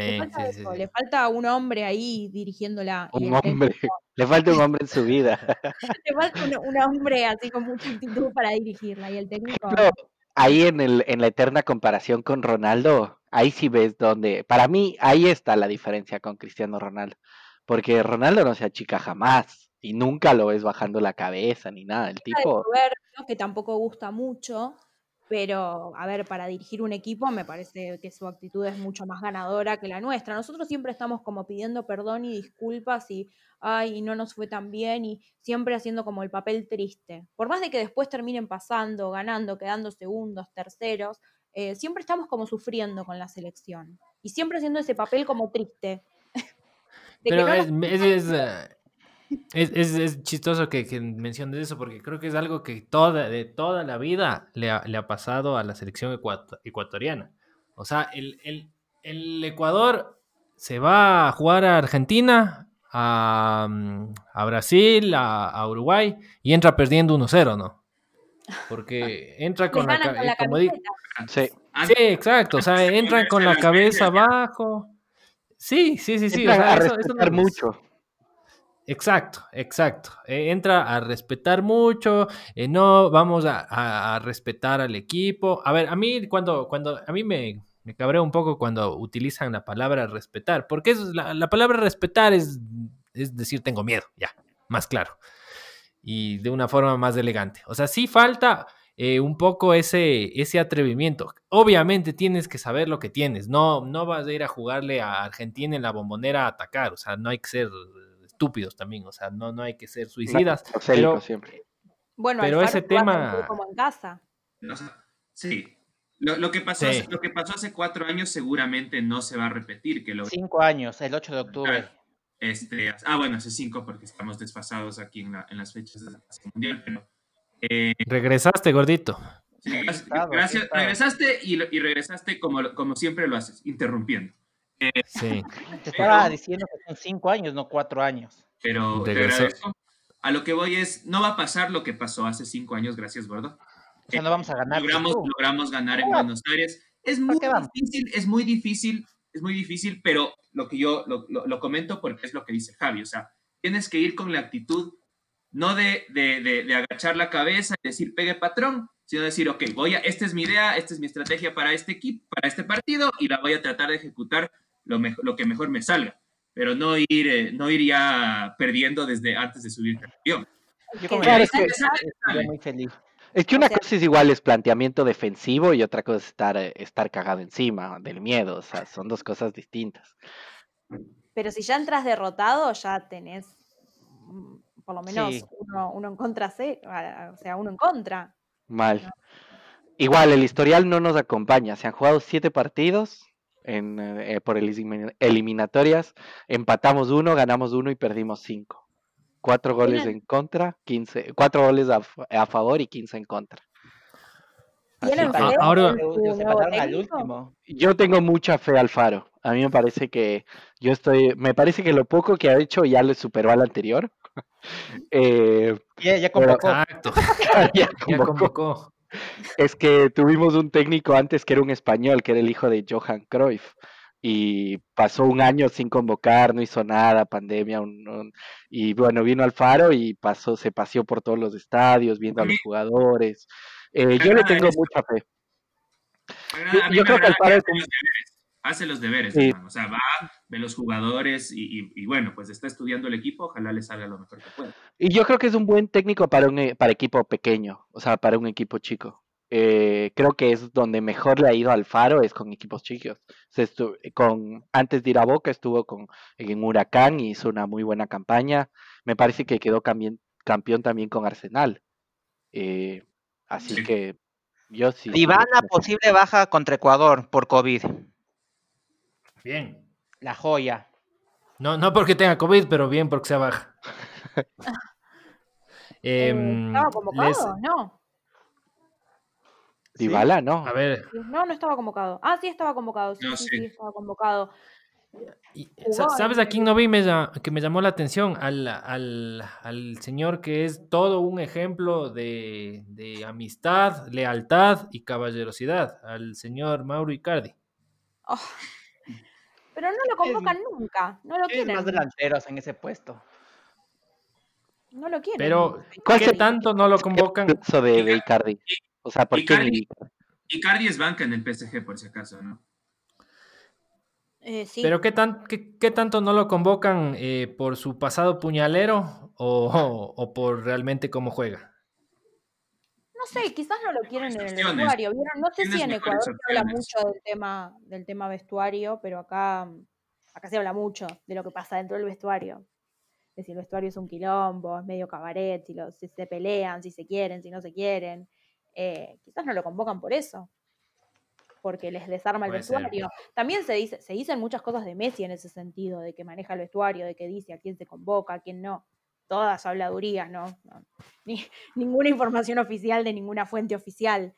Le Sí, falta sí, sí, eso, sí. le falta un hombre ahí dirigiéndola. Un hombre. Le falta un hombre en su vida. Le falta un, un hombre así con mucha actitud para dirigirla. Y el técnico. Pero ahí en, el, en la eterna comparación con Ronaldo, ahí sí ves donde, para mí, ahí está la diferencia con Cristiano Ronaldo. Porque Ronaldo no se achica jamás y nunca lo ves bajando la cabeza ni nada. El tipo, Roberto, que tampoco gusta mucho, pero a ver, para dirigir un equipo me parece que su actitud es mucho más ganadora que la nuestra. Nosotros siempre estamos como pidiendo perdón y disculpas y, ay, no nos fue tan bien y siempre haciendo como el papel triste. Por más de que después terminen pasando, ganando, quedando segundos, terceros, eh, siempre estamos como sufriendo con la selección y siempre haciendo ese papel como triste. Pero no es, nos- es, es, es- es- es chistoso que, que menciones eso, porque creo que es algo que toda, de toda la vida le ha, le ha pasado a la selección ecuato- ecuatoriana. O sea, el, el- el Ecuador se va a jugar a Argentina, a, mm, a Brasil, a, a Uruguay, y entra perdiendo 1-0, ¿no? Porque entra con la, con la como di- camiseta. sí, Sí, exacto. O sea, entran con la cabeza abajo. Sí, sí, sí, sí. o sea, a eso- eso no es- mucho. Exacto, exacto. Eh, entra a respetar mucho, eh, no vamos a, respetar al equipo. A ver, a mí cuando, cuando a mí me, me cabrea un poco cuando utilizan la palabra respetar, porque es la, la palabra respetar es, es decir tengo miedo, ya, más claro. Y de una forma más elegante. O sea, sí falta eh, un poco ese, ese atrevimiento. Obviamente tienes que saber lo que tienes. No, no vas a ir a jugarle a Argentina en la bombonera a atacar. O sea, no hay que ser estúpidos también. O sea, no, no hay que ser suicidas. Procélico pero- siempre. Bueno, Pero ese tema- como en casa. O sea, sí. Lo, lo que pasó, Sí. hace- lo que pasó hace cuatro años seguramente no se va a repetir. Que lo, Cinco años, el 8 de octubre. este, ah, bueno, hace cinco porque estamos desfasados aquí en, la- en las fechas de la Fase mundial, pero eh, Regresaste, gordito. sí, gracias, aquí gracias, regresaste y, lo- y regresaste como, como siempre lo haces, interrumpiendo. Sí. Te estaba Pero- diciendo que son cinco años, no cuatro años. Pero te agradezco. A lo que voy es, no va a pasar lo que pasó hace cinco años, gracias, gordo. O sea, no vamos a ganar. logramos, tú. logramos ganar en. Buenos Aires. Es ¿Por muy difícil, es muy difícil, es muy difícil, pero lo que yo lo, lo- lo comento porque es lo que dice Javi, o sea, tienes que ir con la actitud no de, de, de- de agachar la cabeza y decir pegue patrón, sino decir, ok, voy a, esta es mi idea, esta es mi estrategia para este equipo, para este partido y la voy a tratar de ejecutar lo, mejor, lo que mejor me salga, pero no ir, eh, no ir ya perdiendo desde antes de subir al avión. Yo como Claro, ya es que- estoy muy feliz. Es que una O sea- cosa es igual es planteamiento defensivo y otra cosa es estar, eh, estar cagado encima del miedo. O sea, son dos cosas distintas. Pero si ya entras derrotado, ya tenés mm, por lo menos Sí. uno, uno en contra, o sea, uno en contra. Mal. Igual, el historial no nos acompaña. Se han jugado siete partidos en, eh, por elimin- eliminatorias. Empatamos uno, ganamos uno y perdimos cinco. Cuatro goles en contra, 15, cuatro goles a, a favor y 15 en contra. ¿Tienen Así fe que- ahora-. Yo tengo mucha fe al Faro. A mí me parece que yo estoy, me parece que lo poco que ha hecho ya le superó al anterior. Eh, Ya, ya Pero- convocó. Exacto. ya Ya convocó. Es que tuvimos un técnico antes que era un español, que era el hijo de Johan Cruyff, y pasó un año sin convocar, no hizo nada, pandemia, un- un- y bueno, vino al Faro y pasó, se paseó por todos los estadios, viendo a los jugadores. Eh, yo le tengo mucha fe. Yo creo que es hace un- los deberes, hace los deberes, Sí. hermano. O sea, va, ve los jugadores y, y- y bueno, pues está estudiando el equipo, ojalá le salga lo mejor que pueda. Y yo creo que es un buen técnico para un e- para equipo pequeño, o sea, para un equipo chico. Eh, creo que es donde mejor le ha ido al Faro, es con equipos chicos. Se con, antes de ir a Boca estuvo con, en Huracán y hizo una muy buena campaña. Me parece que quedó cambien- campeón también con Arsenal. Eh, así Sí. que yo sí. Ivana, posible baja contra Ecuador por COVID. Bien. La joya. No, no porque tenga COVID, pero bien porque sea baja. Eh, Em, ¿Estaba convocado? les- No. Dybala, ¿no? a ver, No, no estaba convocado. Ah, sí estaba convocado. Sí, No, sí, sí. sí, estaba convocado. y- ¿sabes a quién no vi me que me llamó la atención? Al, al- al señor que es todo un ejemplo de, de amistad, lealtad y caballerosidad, al señor Mauro Icardi. Oh. Pero no lo convocan nunca. No lo quieren. más delanteros en ese puesto. No lo quieren. Pero, ¿Cuál ¿qué se- tanto no lo convocan? Eso de, de Icardi. O sea, ¿por qué Icardi- ni- Icardi es banca en el PSG, por si acaso, ¿no? Eh, sí. Pero ¿qué, tan, qué, qué tanto no lo convocan eh, por su pasado puñalero o, o por realmente cómo juega? No sé, quizás no lo quieren en el vestuario. ¿vieron? No sé si en Ecuador se habla mucho del tema, del tema vestuario, pero acá, acá se habla mucho de lo que pasa dentro del vestuario. De si el vestuario es un quilombo, es medio cabaret, si, se pelean, si se quieren, si no se quieren. Eh, quizás no lo convocan por eso. Porque les desarma el ser. vestuario. También se dice, se dicen muchas cosas de Messi en ese sentido, de que maneja el vestuario, de que dice a quién se convoca, a quién no. Todas habladurías, ¿no? No, Ni, ninguna información oficial de ninguna fuente oficial.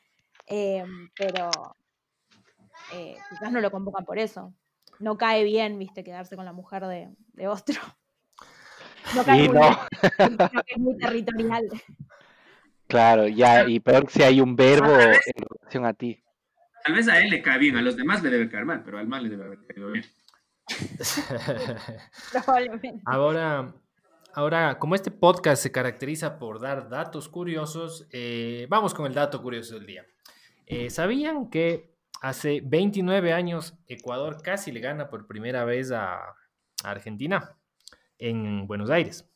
Eh, pero eh, quizás no lo convocan por eso. No cae bien, viste, quedarse con la mujer de, de otro. No cae Sí, muy no. bien, creo que es muy territorial. Claro, ya, y peor si hay un verbo revés. en relación a ti. Tal vez a él le cae bien, a los demás le debe caer mal, pero al mal le debe haber caído bien. Probablemente. Ahora, ahora, como este podcast se caracteriza por dar datos curiosos, eh, vamos con el dato curioso del día. Eh, ¿Sabían que hace 29 años Ecuador casi le gana por primera vez a, a Argentina en Buenos Aires?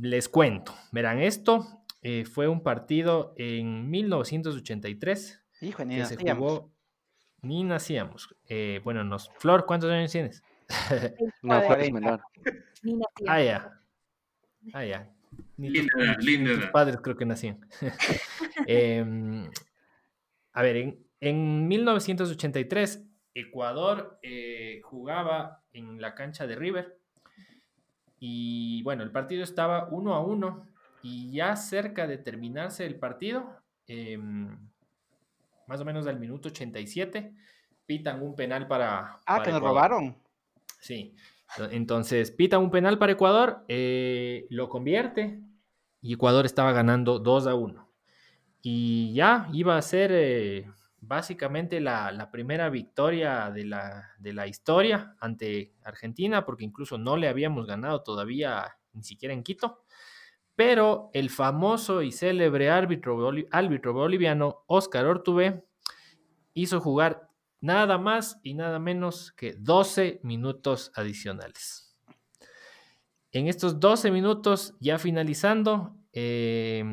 Les cuento, verán, esto eh, fue un partido en 1983 Hijo, ni que se nacíamos. jugó, ni nacíamos. Eh, bueno, nos, Flor, ¿cuántos años tienes? No, 29, Flor es menor. ni nacía. Ah, ya. Ah, ya. Ni Linda edad, tus- linda padres creo que nacían. Em, a ver, en, en 1983, Ecuador eh, jugaba en la cancha de River. Y bueno, el partido estaba uno a uno. Y ya cerca de terminarse el partido, em, más o menos al minuto 87, pitan un penal para. Ah, para que nos robaron. Sí. Entonces, pita un penal para Ecuador, eh, lo convierte y Ecuador estaba ganando 2 a 1. Y ya iba a ser eh, básicamente la, primera victoria de la, de la historia ante Argentina, porque incluso no le habíamos ganado todavía ni siquiera en Quito. Pero el famoso y célebre árbitro, árbitro boliviano Oscar Ortubé hizo jugar nada más y nada menos que 12 minutos adicionales. En estos 12 minutos, ya finalizando, eh,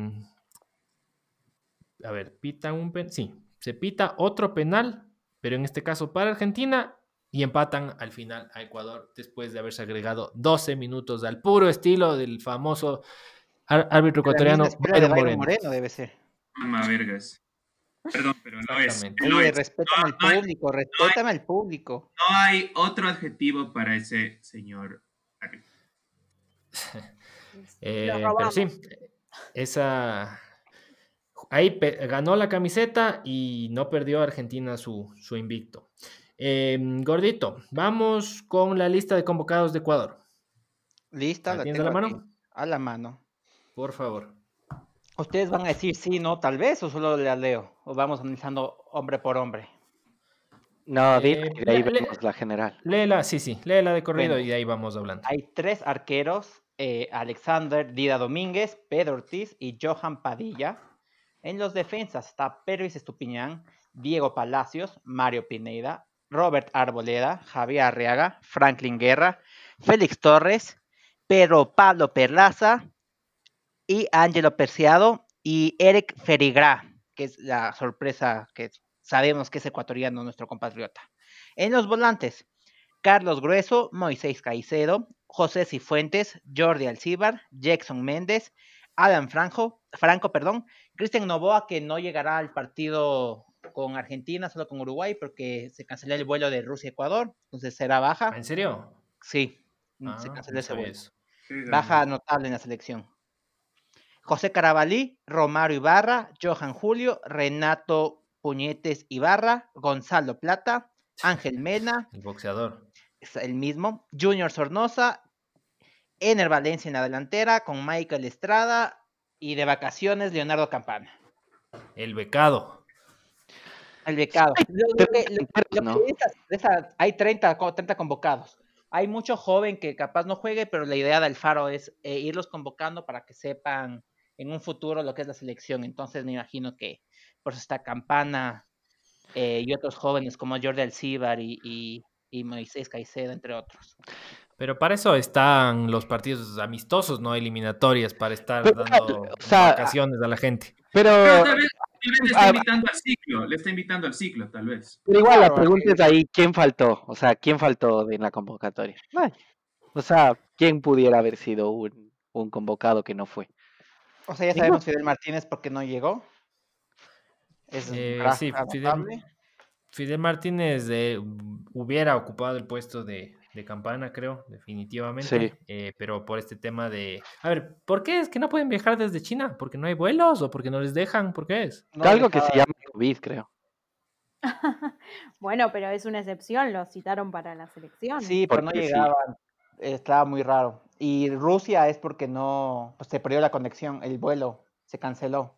a ver, pitan un penal, sí, se pita otro penal, pero en este caso para Argentina, y empatan al final a Ecuador después de haberse agregado 12 minutos al puro estilo del famoso árbitro La ecuatoriano Moreno. Moreno debe ser. Mamá vergas. Perdón, pero no es. Exactamente. No, Oye, es. respétame al no hay- público, respétame al público. No hay otro adjetivo para ese señor. Eh, pero sí, esa ahí ganó la camiseta y no perdió Argentina su, su invicto. Em, gordito, vamos con la lista de convocados de Ecuador. Lista, ¿La la mano? aquí, A la mano. Por favor. ¿Ustedes van a decir sí, no, tal vez, o solo la leo? ¿O vamos analizando hombre por hombre? No, Eh, dile y de ahí le- le- vemos la general. Léela, sí, sí, léela de corrido Bueno. y de ahí vamos hablando. Hay tres arqueros, eh, Alexander Dida Domínguez, Pedro Ortiz y Johan Padilla. En los defensas está Pervis Estupiñán, Diego Palacios, Mario Pineda, Robert Arboleda, Javier Arriaga, Franklin Guerra, Félix Torres, Pedro Pablo Perlaza y Ángelo Perciado y Eric Ferigrá, que es la sorpresa que sabemos que es ecuatoriano nuestro compatriota. En los volantes, Carlos Grueso, Moisés Caicedo, José Cifuentes, Jordi Alcíbar, Jackson Méndez, Adam Franco, Franco, perdón, Cristian Novoa, que no llegará al partido con Argentina, solo con Uruguay, porque se canceló el vuelo de Rusia-Ecuador, entonces será baja. ¿En serio? Sí, Ah, se canceló ese vuelo. eso. Baja notable en la selección. José Carabalí, Romario Ibarra, Johan Julio, Renato Puñetes Ibarra, Gonzalo Plata, Ángel Mena, El boxeador. es el mismo, Junior Sornosa, Ener Valencia en la delantera, con Michael Estrada y de vacaciones Leonardo Campana. El becado. El becado. Lo- lo pero que- lo- delanteros, lo ¿no? que de esas- de esas- hay 30, co- 30 convocados. Hay mucho joven que capaz no juegue, pero la idea del Faro es eh, irlos convocando para que sepan en un futuro lo que es la selección. Entonces me imagino que por eso está Campana eh, y otros jóvenes como Jordi Alcíbar y, y, y Moisés Caicedo, entre otros. Pero para eso están los partidos amistosos, no eliminatorias, para estar Pero, dando o sea, vacaciones a la gente. Pero, Pero tal vez, tal vez le está Ah, invitando al ciclo, le está invitando al ciclo, tal vez. pero igual la pregunta es ahí, ¿quién faltó? O sea, ¿quién faltó de- en la convocatoria? Ay. O sea, ¿quién pudiera haber sido un, un convocado que no fue? O sea, ya sabemos Fidel Martínez porque no llegó. Es Eh, sí, Fidel, Martínez eh, hubiera ocupado el puesto de, de campana, creo, definitivamente. Sí. eh, pero por este tema de. A ver, ¿por qué es que no pueden viajar desde China? ¿Porque no hay vuelos o porque no les dejan? ¿Por qué es? No Algo que se llama COVID, creo. Bueno, pero es una excepción, lo citaron para la selección. Sí, pero no sí. llegaban. Estaba muy raro. Y Rusia es porque no, pues se perdió la conexión, el vuelo se canceló.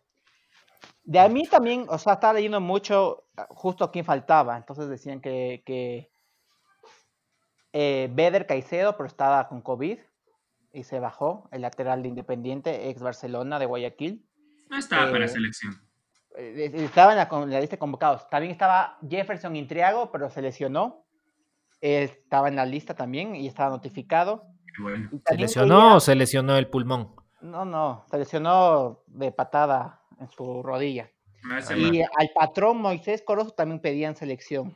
De a mí también, o sea, estaba leyendo mucho ah, justo a quién faltaba. Entonces decían que, que eh, Beder Caicedo, pero estaba con COVID y se bajó, el lateral de Independiente, ex Barcelona de Guayaquil. No estaba para Eh, selección. Eh, eh, Estaba en la, lista de convocados. También estaba Jefferson Intriago, pero se lesionó. Estaba en la lista también y estaba notificado. Bueno. ¿Se lesionó o se lesionó el pulmón? No, no, se lesionó de patada en su rodilla. Ah, Y al patrón Moisés Corozo también pedían selección.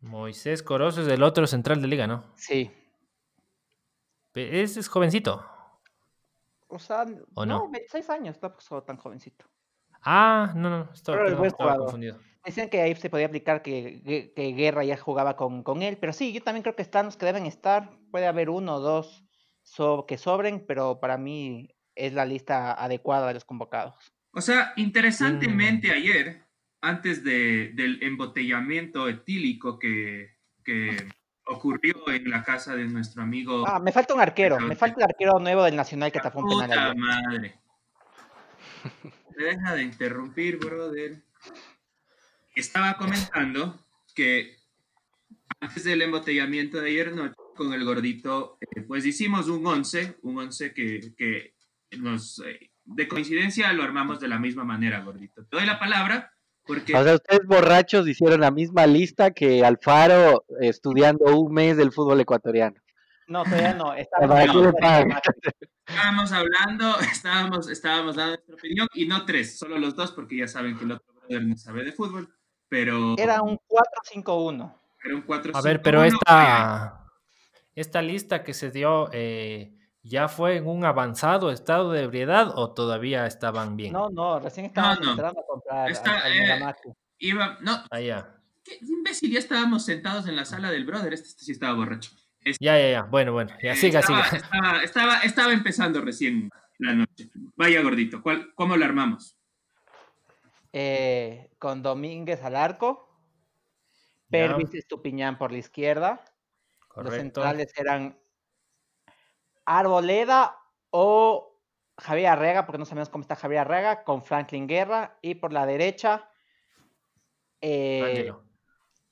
Moisés Corozo es el otro central de liga, ¿no? Sí. Ese es jovencito. O sea, ¿O no, no? 26 años, tampoco tan jovencito. Ah, no, no, estaba, Pero el perdón, buen estaba jugador. confundido. Decían que ahí se podía aplicar que, que- que Guerra ya jugaba con, con él, pero sí, yo también creo que están los que deben estar. Puede haber uno o dos so- que sobren, pero para mí es la lista adecuada de los convocados. O sea, interesantemente ayer, antes de, del embotellamiento etílico que, que ocurrió en la casa de nuestro amigo... Ah, me falta un arquero, me falta el arquero nuevo del Nacional que tapó un penal Puta madre. Me deja de interrumpir, brother. Estaba comentando que antes del embotellamiento de ayer noche con el gordito, eh, pues hicimos un 11, un 11 que, que nos, eh, de coincidencia lo armamos de la misma manera, gordito. Te doy la palabra porque... O sea, ustedes borrachos hicieron la misma lista que Alfaro eh, estudiando un mes del fútbol ecuatoriano. No, todavía no. Estábamos hablando, estábamos, estábamos dando nuestra opinión y no tres, solo los dos porque ya saben que el otro brother no sabe de fútbol, pero Era un 4-5-1. era un 4 A ver, pero esta, esta lista que se dio, eh, ¿ya fue en un avanzado estado de ebriedad o todavía estaban bien? No, no, recién estábamos no. entrando a comprar Está, al, al eh. Iba, no, Ah, qué imbécil, ya estábamos sentados en la sala del brother, este, este sí estaba borracho. Ya, ya, ya. Bueno, bueno, ya Eh, siga, estaba, siga. Estaba, estaba, estaba empezando recién la noche. Vaya gordito, ¿cuál, ¿cómo lo armamos? Eh, con Domínguez al arco. Pervis Estupiñán por la izquierda. Los Correcto. centrales eran Arboleda o Javier Arrega, porque no sabemos cómo está Javier Arrega, con Franklin Guerra. Y por la derecha, eh, Ángelo.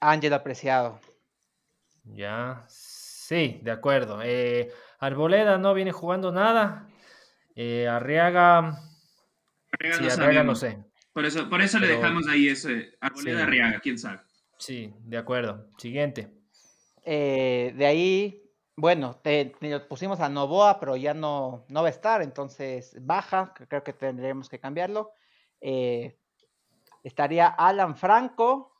Ángelo Apreciado. Ya. Sí, de acuerdo. Eh, Arboleda no viene jugando nada. Eh, Arriaga. Arriaga Sí, no Arriaga no sé. Por eso, por eso le dejamos ahí ese Arboleda Sí. Arriaga, quién sabe. Sí, de acuerdo. Siguiente. Eh, de ahí, bueno, te, te pusimos a Novoa, pero ya no, no va a estar, entonces baja, creo que tendremos que cambiarlo. Eh, estaría Alan Franco.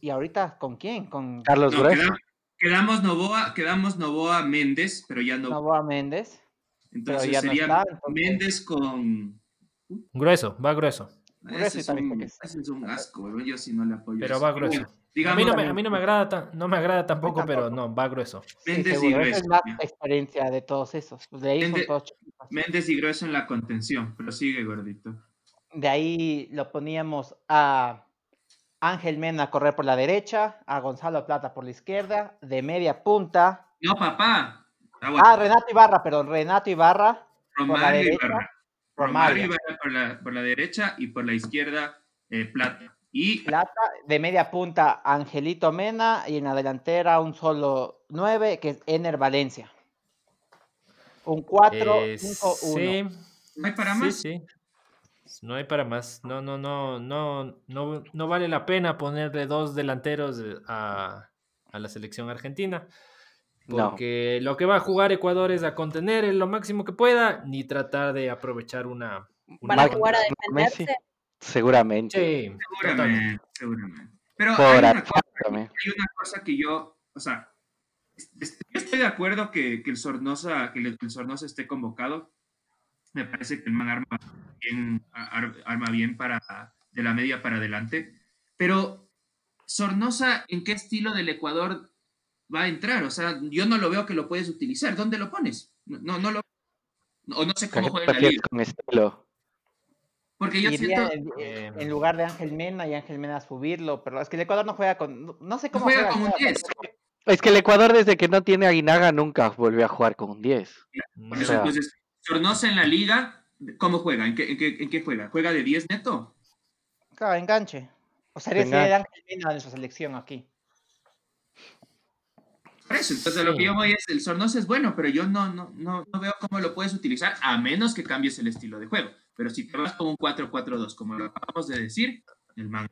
¿Y ahorita con quién? Con Carlos No, quedamos Novoa, quedamos Novoa Méndez, pero ya no. Novoa Méndez. entonces ya no sería está, entonces- Méndez con. Grueso, va grueso. Ese es, un, ese es asco, weón, yo sí no le apoyo. Pero eso. va grueso. Bueno, A mí no me, a mí no me agrada, ta- no me agrada tampoco, tampoco. pero no, va grueso. Sí, Méndez y Grueso. es ya. experiencia de todos esos. De ahí son Méndez- todos chiquitos. Méndez y Grueso en la contención, pero sigue gordito. De ahí lo poníamos a Ángel Mena a correr por la derecha, a Gonzalo Plata por la izquierda, de media punta. No, papá. Ah, Renato Ibarra, perdón, Renato Ibarra por la Romario derecha. Ibarra. Romario Romario. Por la, por la derecha y por la izquierda eh, Plata. Y Plata, de media punta Angelito Mena y en la delantera un solo 9 que es Ener Valencia. Un 4, Eh, 5, 1. sí, ¿no hay para sí, más? sí. No hay para más. No, no, no, no, no, no vale la pena ponerle dos delanteros eh, a, a la selección argentina. No. Porque lo que va a jugar Ecuador es a contener en lo máximo que pueda, ni tratar de aprovechar una. una ¿Van a Marca- jugar a Messi. defenderse? Seguramente. Sí. Seguramente, seguramente. Pero Por hay una, cosa, hay una cosa que yo, o sea, yo estoy de acuerdo que, que el Sornosa, que el, el Sornosa esté convocado. Me parece que el man arma bien, ar- arma bien para de la media para adelante. Pero Sornosa, ¿en qué estilo del Ecuador va a entrar? O sea, yo no lo veo que lo puedes utilizar. ¿Dónde lo pones? No, no, lo. O no sé ¿A cómo juega en la liga. con estilo? Porque yo Iría siento. en, eh, en lugar de Ángel Mena y Ángel Mena subirlo, pero es que el Ecuador no juega con. No, no sé No cómo juega como un juega, 10. Es que el Ecuador desde que no tiene a Guinaga nunca volvió a jugar con un 10. Por O eso, sea- entonces, Sornosa en la liga, ¿cómo juega? ¿En qué, en qué, en qué juega? ¿Juega de 10 neto? Claro, enganche. O sea, el Ángel Mena de su selección aquí. Por eso, entonces lo que yo voy es, el Sornosa es bueno, pero yo no, no, no, no veo cómo lo puedes utilizar, a menos que cambies el estilo de juego. Pero si te vas con un 4-4-2, como lo acabamos de decir, el man.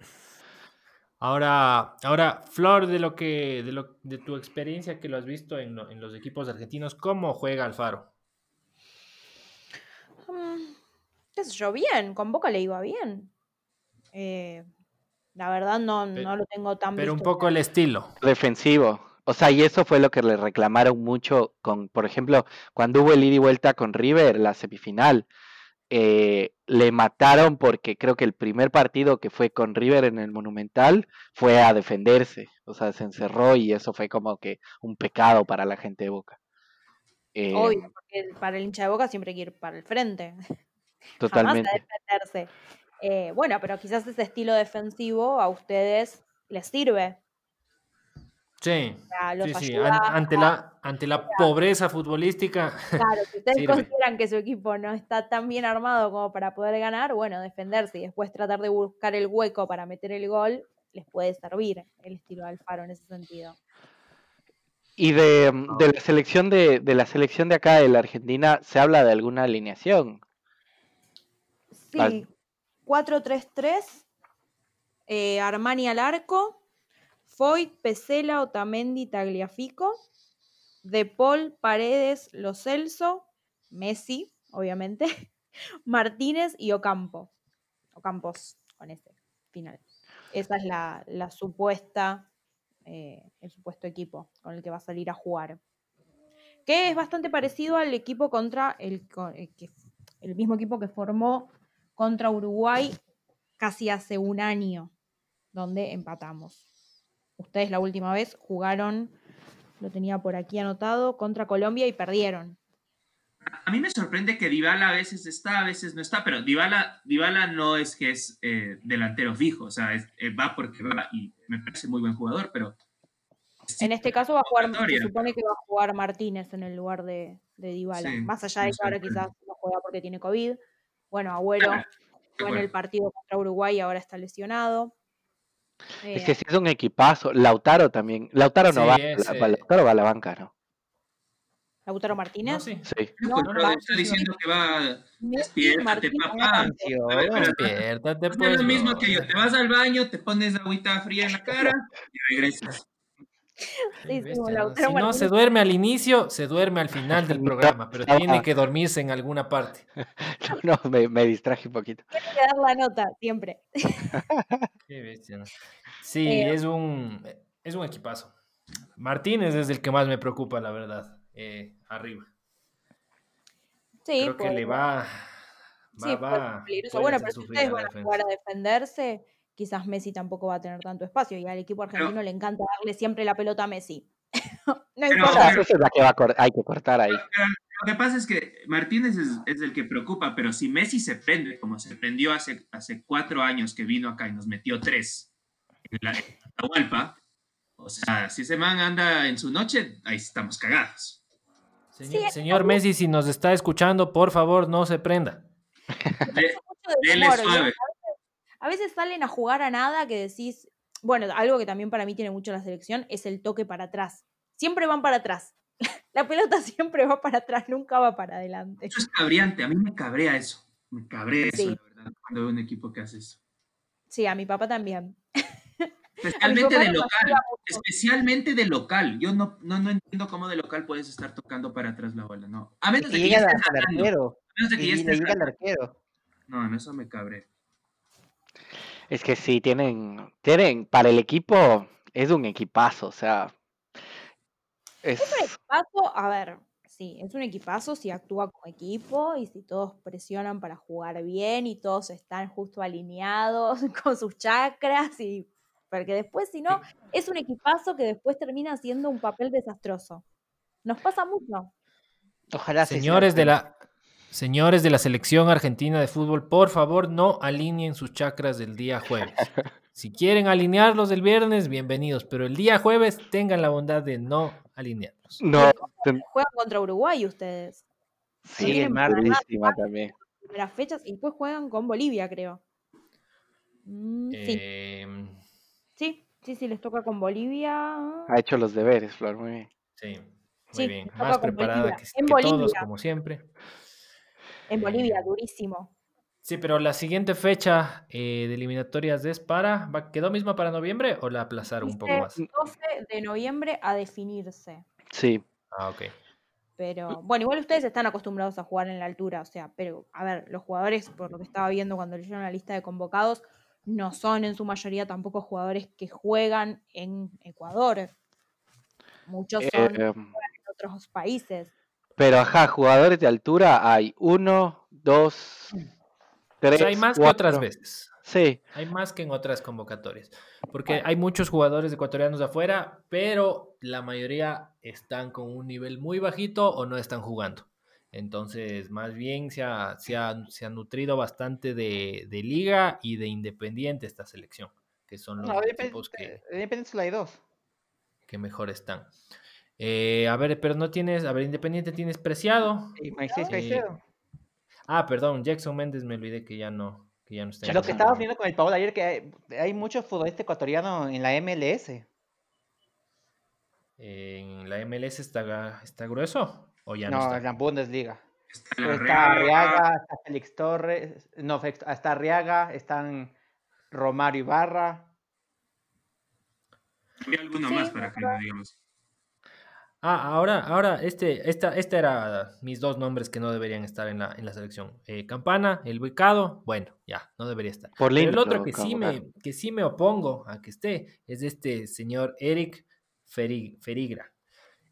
Ahora, ahora, Flor, de lo que, de lo, de tu experiencia que lo has visto en, lo- en los equipos argentinos, ¿cómo juega Alfaro? Qué sé yo, bien, con Boca le iba bien. Eh, la verdad no, no lo tengo tan Pero un poco el estilo. Defensivo. O sea, y eso fue lo que le reclamaron mucho con, por ejemplo, cuando hubo el ida y vuelta con River, la semifinal, eh, le mataron porque creo que el primer partido que fue con River en el Monumental fue a defenderse. O sea, se encerró y eso fue como que un pecado para la gente de Boca. Eh, Obvio, porque para el hincha de Boca siempre hay que ir para el frente. Totalmente. Jamás a defenderse. Eh, bueno, pero quizás ese estilo defensivo a ustedes les sirve. Sí, O sea, los sí, sí. ayuda An- ante, la, ante la pobreza futbolística, Claro, si ustedes Sirve. consideran que su equipo no está tan bien armado como para poder ganar, bueno, defenderse y después tratar de buscar el hueco para meter el gol, les puede servir el estilo de Alfaro en ese sentido. Y de, de la selección de, de la selección de acá de la Argentina, ¿se habla de alguna alineación? Sí, 4-3-3, eh, Armani al arco, Foyt, Pesela, Otamendi, Tagliafico, De Paul, Paredes, Lo Celso, Messi, obviamente, Martínez y Ocampo. Ocampos, con este final. Esa es la, supuesta, eh, el supuesto equipo con el que va a salir a jugar. Que es bastante parecido al equipo contra el, que el mismo equipo que formó contra Uruguay casi hace un año, donde empatamos. Ustedes la última vez jugaron, lo tenía por aquí anotado, contra Colombia y perdieron. A mí me sorprende que Dybala a veces está, a veces no está, pero Dybala, Dybala no es que es eh, delantero fijo, o sea, es- eh, va porque va y me parece muy buen jugador, pero... sí, En este caso va a jugar, se supone que va a jugar Martínez en el lugar de, de Dybala. Sí, Más allá de que ahora quizás no juega porque tiene COVID. Bueno, Agüero Claro, jugó en el partido contra Uruguay y ahora está lesionado. Es que si es un equipazo. Lautaro también. Lautaro no Sí, va, ese- la- Lautaro va a la banca, ¿no? Lautaro No, Martínez. sí. Sí. No, Pues, no, no, está no. diciendo que va... Despiértate, papá. A ver, Despiértate, Es pues. lo mismo no. que yo, te vas al baño, te pones agüita fría en la cara y regresas. Sí, bestia, Si no se duerme al inicio, se duerme al final del No, programa, pero no. tiene que dormirse en alguna parte. No, me, me distraje un poquito. Tiene que dar la nota, siempre. Qué bestia, ¿no? Sí, Eh, es un es un equipazo. Martínez es el que más me preocupa, la verdad. eh, arriba. Sí, Creo que puede- le va. sí, Va, puede va. peligroso. puede Bueno, pero si sufrir ustedes a la van a defensa. jugar a defenderse, quizás Messi tampoco va a tener tanto espacio y al equipo argentino le encanta darle siempre la pelota a Messi. no Pero- importa. Es la que va a cor- hay que cortar ahí. Lo que pasa es que Martínez es, es el que preocupa, pero si Messi se prende, como se prendió hace, hace cuatro años que vino acá y nos metió tres en la Atahualpa, o sea, si ese man anda en su noche, ahí estamos cagados. Señor, Sí, señor Messi, si nos está escuchando, por favor, no se prenda. De- dele suave. A veces- salen a jugar a nada que decís, bueno, algo que también para mí tiene mucho la selección es el toque para atrás. Siempre van para atrás. La pelota siempre va para atrás, nunca va para adelante. Eso es cabriante, a mí me cabrea eso. Me cabrea eso, Sí. la verdad, cuando veo un equipo que hace eso. Sí, a mi papá también. Especialmente de local. Especialmente de local. Yo no, no, no entiendo cómo de local puedes estar tocando para atrás la bola. No. A menos de que estés al arquero. A menos de que ya Y estés arquero. No, no, eso me cabrea. Es que sí, tienen, tienen, para el equipo, es un equipazo, o sea. Es, Equipazo, a ver, sí, es un equipazo si actúa como equipo y si todos presionan para jugar bien y todos están justo alineados con sus chakras y porque después si no es un equipazo que después termina siendo un papel desastroso. Nos pasa mucho. Ojalá Señores de la señores de la selección argentina de fútbol, por favor, no alineen sus chakras del día jueves. Si quieren alinearlos el viernes, bienvenidos, pero el día jueves tengan la bondad de no alinearlos. no, ten- Juegan contra Uruguay ustedes, sí, durísima también. primeras fechas, y después juegan con Bolivia, creo. Mm, sí, Eh, sí, sí, sí, les toca con Bolivia. Ha hecho los deberes, Flor, muy bien. sí, muy Sí, bien. Más preparada Bolivia. que, En que todos, como siempre. En Bolivia, Eh, durísimo. Sí, pero la siguiente fecha eh, de eliminatorias es para. ¿va- ¿Quedó misma para noviembre o la aplazaron un poco más? 12 de noviembre a definirse. Sí, Ah, ok. Pero bueno, igual ustedes están acostumbrados a jugar en la altura, o sea, pero a ver, los jugadores, por lo que estaba viendo cuando leyeron la lista de convocados, no son en su mayoría tampoco jugadores que juegan en Ecuador. Muchos son eh, en otros países. Pero ajá, jugadores de altura hay uno, dos, O tres. sea, hay más que otras veces. Sí, Hay más que en otras convocatorias. Porque hay muchos jugadores ecuatorianos de afuera, pero la mayoría están con un nivel muy bajito o no están jugando. Entonces, más bien se ha, se ha- se ha nutrido bastante de, de liga y de independiente esta selección, que son los No, equipos que, Independiente hay dos. que mejor están. Eh, a ver, pero no tienes, a ver, Independiente tienes preciado. Moisés Eh. Ah, perdón, Jackson Méndez me olvidé que ya no, que ya no está. Lo que estábamos selección. viendo con el Paolo ayer, que hay, hay mucho futbolista ecuatoriano en la MLS. ¿En la MLS está, está grueso o ya no, no, está? en la Bundesliga. Está la está Arriaga, está Félix Torres, no, Félix- está Arriaga, están Romario Ibarra. Había alguno Sí, más para que no digamos. Ah, ahora, ahora, este, esta, esta era mis dos nombres que no deberían estar en la, en la selección. Eh, Campana, el ubicado, bueno, ya, no debería estar. por Pero el otro lo que sí, me, que sí me opongo a que esté es este señor Eric Feri- Ferigra.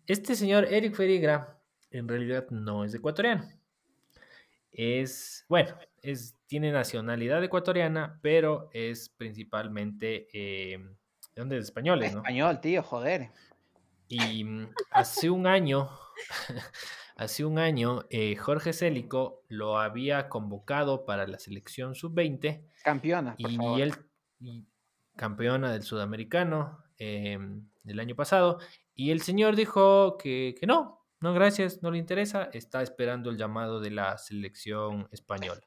Este señor Eric Ferigra en realidad no es ecuatoriano. Es, bueno, es, tiene nacionalidad ecuatoriana, pero es principalmente, eh, ¿de dónde es? Españoles, ¿no? Español, tío, joder. Y mm, hace un año, hace un año eh, Jorge Célico lo había convocado para la selección sub-20 Campeona, por y favor. él y campeona del sudamericano eh, del año pasado y el señor dijo que, que no, no gracias, no le interesa, está esperando el llamado de la selección española.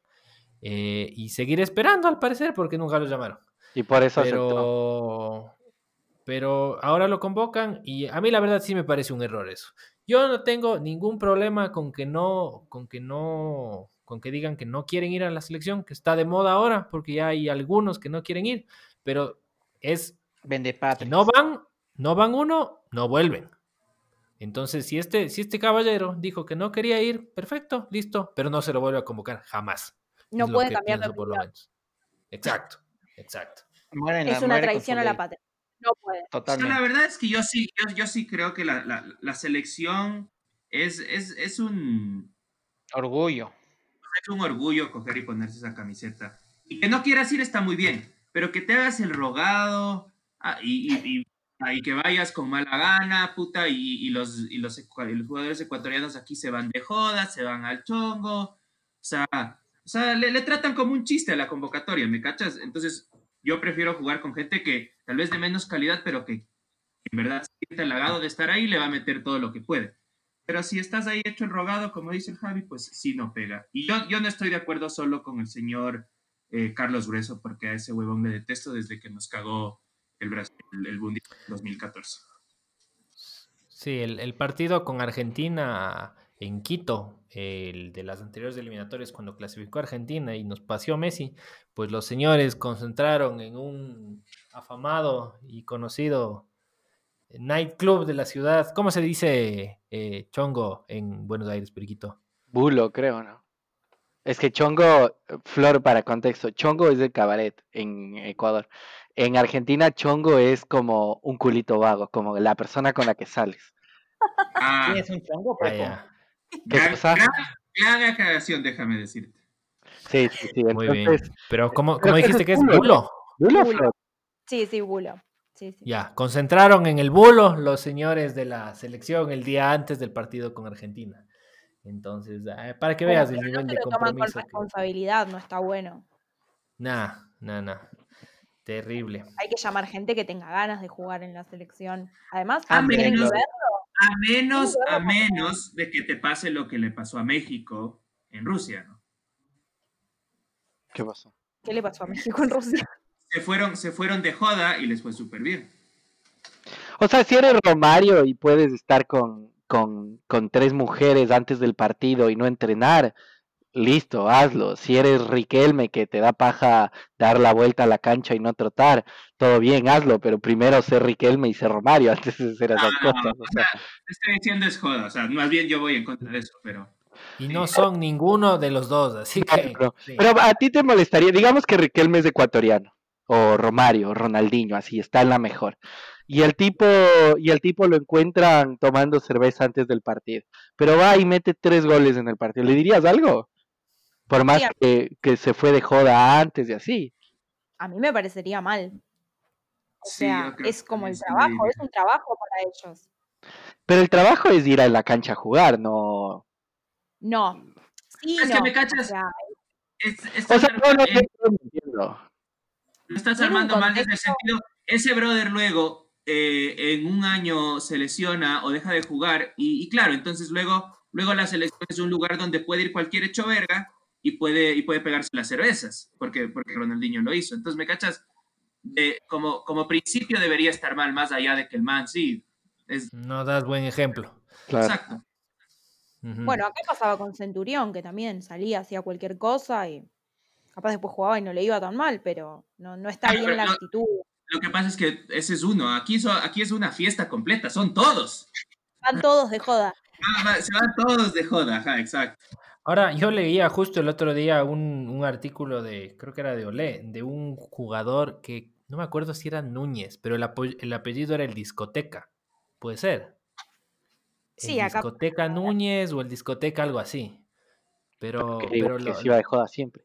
Eh, y seguir esperando al parecer porque nunca lo llamaron. Y por eso aceptó. Pero, ahora lo convocan y a mí la verdad sí me parece un error eso. Yo no tengo ningún problema con que no, con que no, con que digan que no quieren ir a la selección, que está de moda ahora, porque ya hay algunos que no quieren ir, pero es Vende si patria. no van, no van uno, no vuelven. Entonces, si este, si este caballero dijo que no quería ir, perfecto, listo, pero no se lo vuelve a convocar jamás. No Es puede cambiar de. Exacto, exacto. Muere en la- Es una traición a la patria. No puede. O sea, Totalmente. la verdad es que yo sí, yo, yo sí creo que la, la- la selección es, es, es un Orgullo. es un orgullo coger y ponerse esa camiseta. Y que no quieras ir está muy bien, pero que te hagas el rogado ah, y, y- y- y que vayas con mala gana, puta, y, y los, y, los, y los jugadores ecuatorianos aquí se van de joda, se van al chongo, o sea, o sea le, le tratan como un chiste a la convocatoria, ¿me cachas? Entonces, yo prefiero jugar con gente que tal vez de menos calidad, pero que en verdad se siente halagado de estar ahí y le va a meter todo lo que puede. Pero si estás ahí hecho el rogado, como dice el Javi, pues sí no pega. Y yo, yo no estoy de acuerdo solo con el señor eh, Carlos Grueso, porque a ese huevón le detesto desde que nos cagó el Brasil, el, el Mundial 2014. Sí, el partido con Argentina en Quito, el de las anteriores eliminatorias, cuando clasificó Argentina y nos paseó Messi, pues los señores concentraron en un afamado y conocido nightclub de la ciudad. ¿Cómo se dice eh, chongo en Buenos Aires, Periquito? Bulo, creo, ¿no? Es que chongo, Flor, para contexto, chongo es de cabaret en Ecuador. En Argentina, chongo es como un culito vago, como la persona con la que sales. Ah, ¿Tienes un chongo. ¿Qué gran, cosa? gran- gran aclaración, déjame decirte. Sí, sí, sí. Muy bien. Pero ¿cómo, cómo dijiste es que es bulo, bulo? Sí, sí, bulo. Sí, sí. Ya, concentraron en el bulo los señores de la selección el día antes del partido con Argentina. Entonces, eh, para que Bueno, veas el nivel no se de lo toman con compromiso. que- responsabilidad, no está bueno. Nah, nah, nah. Terrible. Hay que llamar gente que tenga ganas de jugar en la selección. Además, Ah, tienen que ver A menos, a menos de que te pase lo que le pasó a México en Rusia, ¿no? ¿Qué pasó? qué le pasó a México en Rusia. Se fueron, se fueron de joda y les fue súper bien. O sea, si eres Romario y puedes estar con, con, con tres mujeres antes del partido y no entrenar, listo, hazlo. Si eres Riquelme que te da paja dar la vuelta a la cancha y no trotar, todo bien, hazlo, pero primero ser Riquelme y ser Romario antes de hacer esas No, cosas. o sea. Te estoy diciendo es joda, o sea, más bien yo voy en contra de eso, pero Y no son ninguno de los dos, así que. Pero, sí. pero a ti te molestaría, digamos que Riquelme es ecuatoriano, o Romario, o Ronaldinho, así está en la mejor. Y el tipo, y el tipo lo encuentran tomando cerveza antes del partido. Pero va y mete tres goles en el partido. ¿Le dirías algo? Por más Sí, que, que se fue de joda antes y así. A mí me parecería mal. O Sí, sea, es que como el trabajo, es un trabajo para ellos. Pero el trabajo es ir a la cancha a jugar, no. No. Sí, Es que no. me cachas. O sea, es- O estás sea, no, no, arma- no, no entiendo. lo estás armando mal desde el sentido, ese brother luego eh, en un año se lesiona o deja de jugar y, y claro, entonces luego, luego la selección es un lugar donde puede ir cualquier hecho verga y puede, y puede pegarse las cervezas, porque, porque Ronaldinho lo hizo. Entonces, ¿me cachas? De- como, como principio debería estar mal, más allá de que el man sí. Es, No das buen ejemplo. Claro. Exacto. Bueno, acá pasaba con Centurión, que también salía, hacía cualquier cosa y capaz después jugaba y no le iba tan mal, pero no, no está Claro, bien la actitud. Lo que pasa es que ese es uno. Aquí, so- aquí es una fiesta completa, son todos. Van todos de joda. Ah, va- Se van todos de joda, ajá, exacto. Ahora, yo leía justo el otro día un, un artículo de, creo que era de Olé, de un jugador que no me acuerdo si era Núñez, pero el, el apellido era el Discoteca. Puede ser. Sí, el acá- Discoteca Núñez o el Discoteca algo así. Pero, Que digo pero que lo- se iba de joda siempre.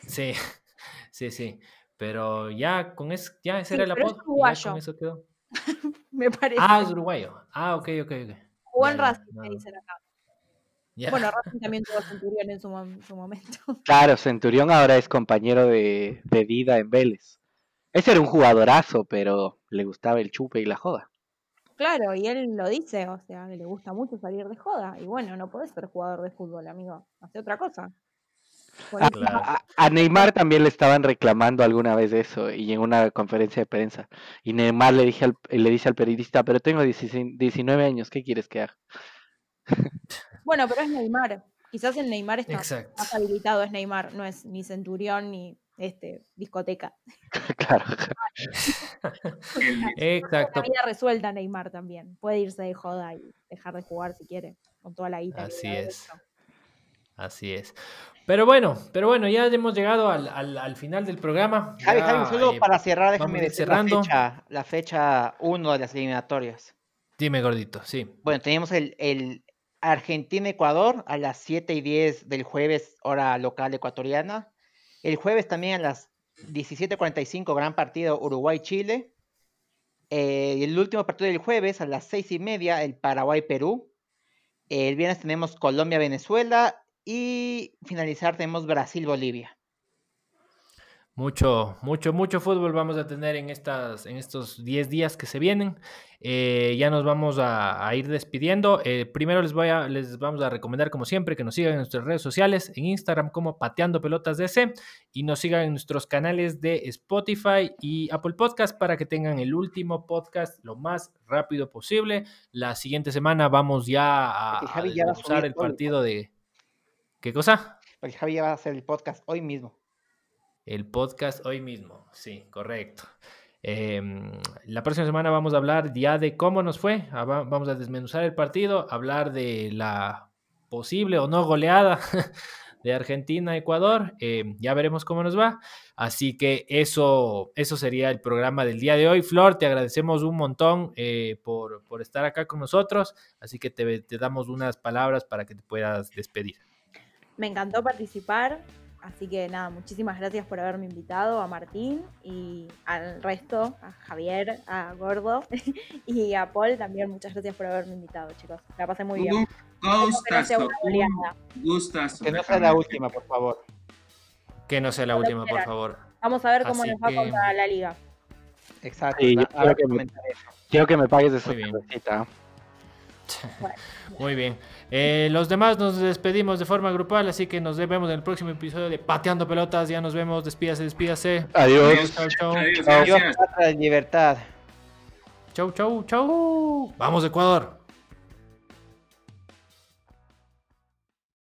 sí, sí, sí. Pero ya con eso, ya ese Sí, era el es apodo. y ya uruguayo. con eso quedó. Me parece. Ah, es uruguayo. Ah, ok, ok, ok. Racing, no, me dicen acá. Bueno, Racing también tuvo Centurión en su, mom- su momento. Claro, Centurión ahora es compañero de, de Dida en Vélez. Ese era un jugadorazo, pero le gustaba el chupe y la joda. Claro, y él lo dice, o sea, que le gusta mucho salir de joda. Y bueno, no podés ser jugador de fútbol, amigo. Hace otra cosa. Por A, eso- Claro. a- a Neymar también le estaban reclamando alguna vez eso y en una conferencia de prensa. Y Neymar le, dije al- le dice al periodista, pero tengo 16 19 años, ¿qué quieres que haga? Bueno, pero es Neymar. Quizás el Neymar está Exacto. más habilitado, es Neymar, no es ni Centurión ni este discoteca. claro. Exacto. La vida resuelta Neymar también. Puede irse de joda y dejar de jugar si quiere, con toda la guita. Así es. Así es. Pero bueno, pero bueno, ya hemos llegado al, al- al final del programa. Javi, Ya, Javi, solo eh, para cerrar, déjame decir cerrando. la fecha, la fecha 1 de las eliminatorias. Dime, gordito, sí. Bueno, tenemos el, el Argentina-Ecuador a las 7 y 10 del jueves, hora local ecuatoriana. El jueves también a las 17.45, gran partido Uruguay-Chile. Eh, el último partido del jueves a las 6 y media, el Paraguay-Perú. El viernes tenemos Colombia-Venezuela. Y finalizar tenemos Brasil-Bolivia. Mucho, mucho, mucho fútbol vamos a tener en, estas, en estos 10 días que se vienen. Eh, ya nos vamos a, a ir despidiendo. Eh, primero les, voy a, les vamos a recomendar, como siempre, que nos sigan en nuestras redes sociales, en Instagram como Pateando Pelotas DC y nos sigan en nuestros canales de Spotify y Apple Podcast para que tengan el último podcast lo más rápido posible. La siguiente semana vamos ya a, todo el partido de... ¿Qué cosa? Porque Javi ya va a hacer el podcast hoy mismo. El podcast hoy mismo, sí, correcto. Em, la próxima semana vamos a hablar ya de cómo nos fue, ah, va- vamos a desmenuzar el partido, hablar de la posible o no goleada de Argentina-Ecuador, em, ya veremos cómo nos va. Así que eso, eso sería el programa del día de hoy. Flor, te agradecemos un montón eh, por, por estar acá con nosotros, así que te, te damos unas palabras para que te puedas despedir. Me encantó participar, así que nada, muchísimas gracias por haberme invitado a Martín y al resto, a Javier, a Gordo y a Paul también. Muchas gracias por haberme invitado, chicos. La pasé muy bien. Un Espero que no sea gustazo, gustazo. Que no sea la última, por favor. Que no sea la última, por favor. Vamos a ver cómo Así nos va que- contra la liga. Exacto. Sí, yo a- creo ahora que me- comentaré eso. Quiero que me pagues esa Muy bien. cervecita. Muy bien. Eh, los demás nos despedimos de forma grupal, así que nos vemos en el próximo episodio de Pateando Pelotas. Ya nos vemos. Despídase, despídase. Adiós. Chau, chau. Adiós, patria, libertad. Chau, chau, chau. Vamos, Ecuador.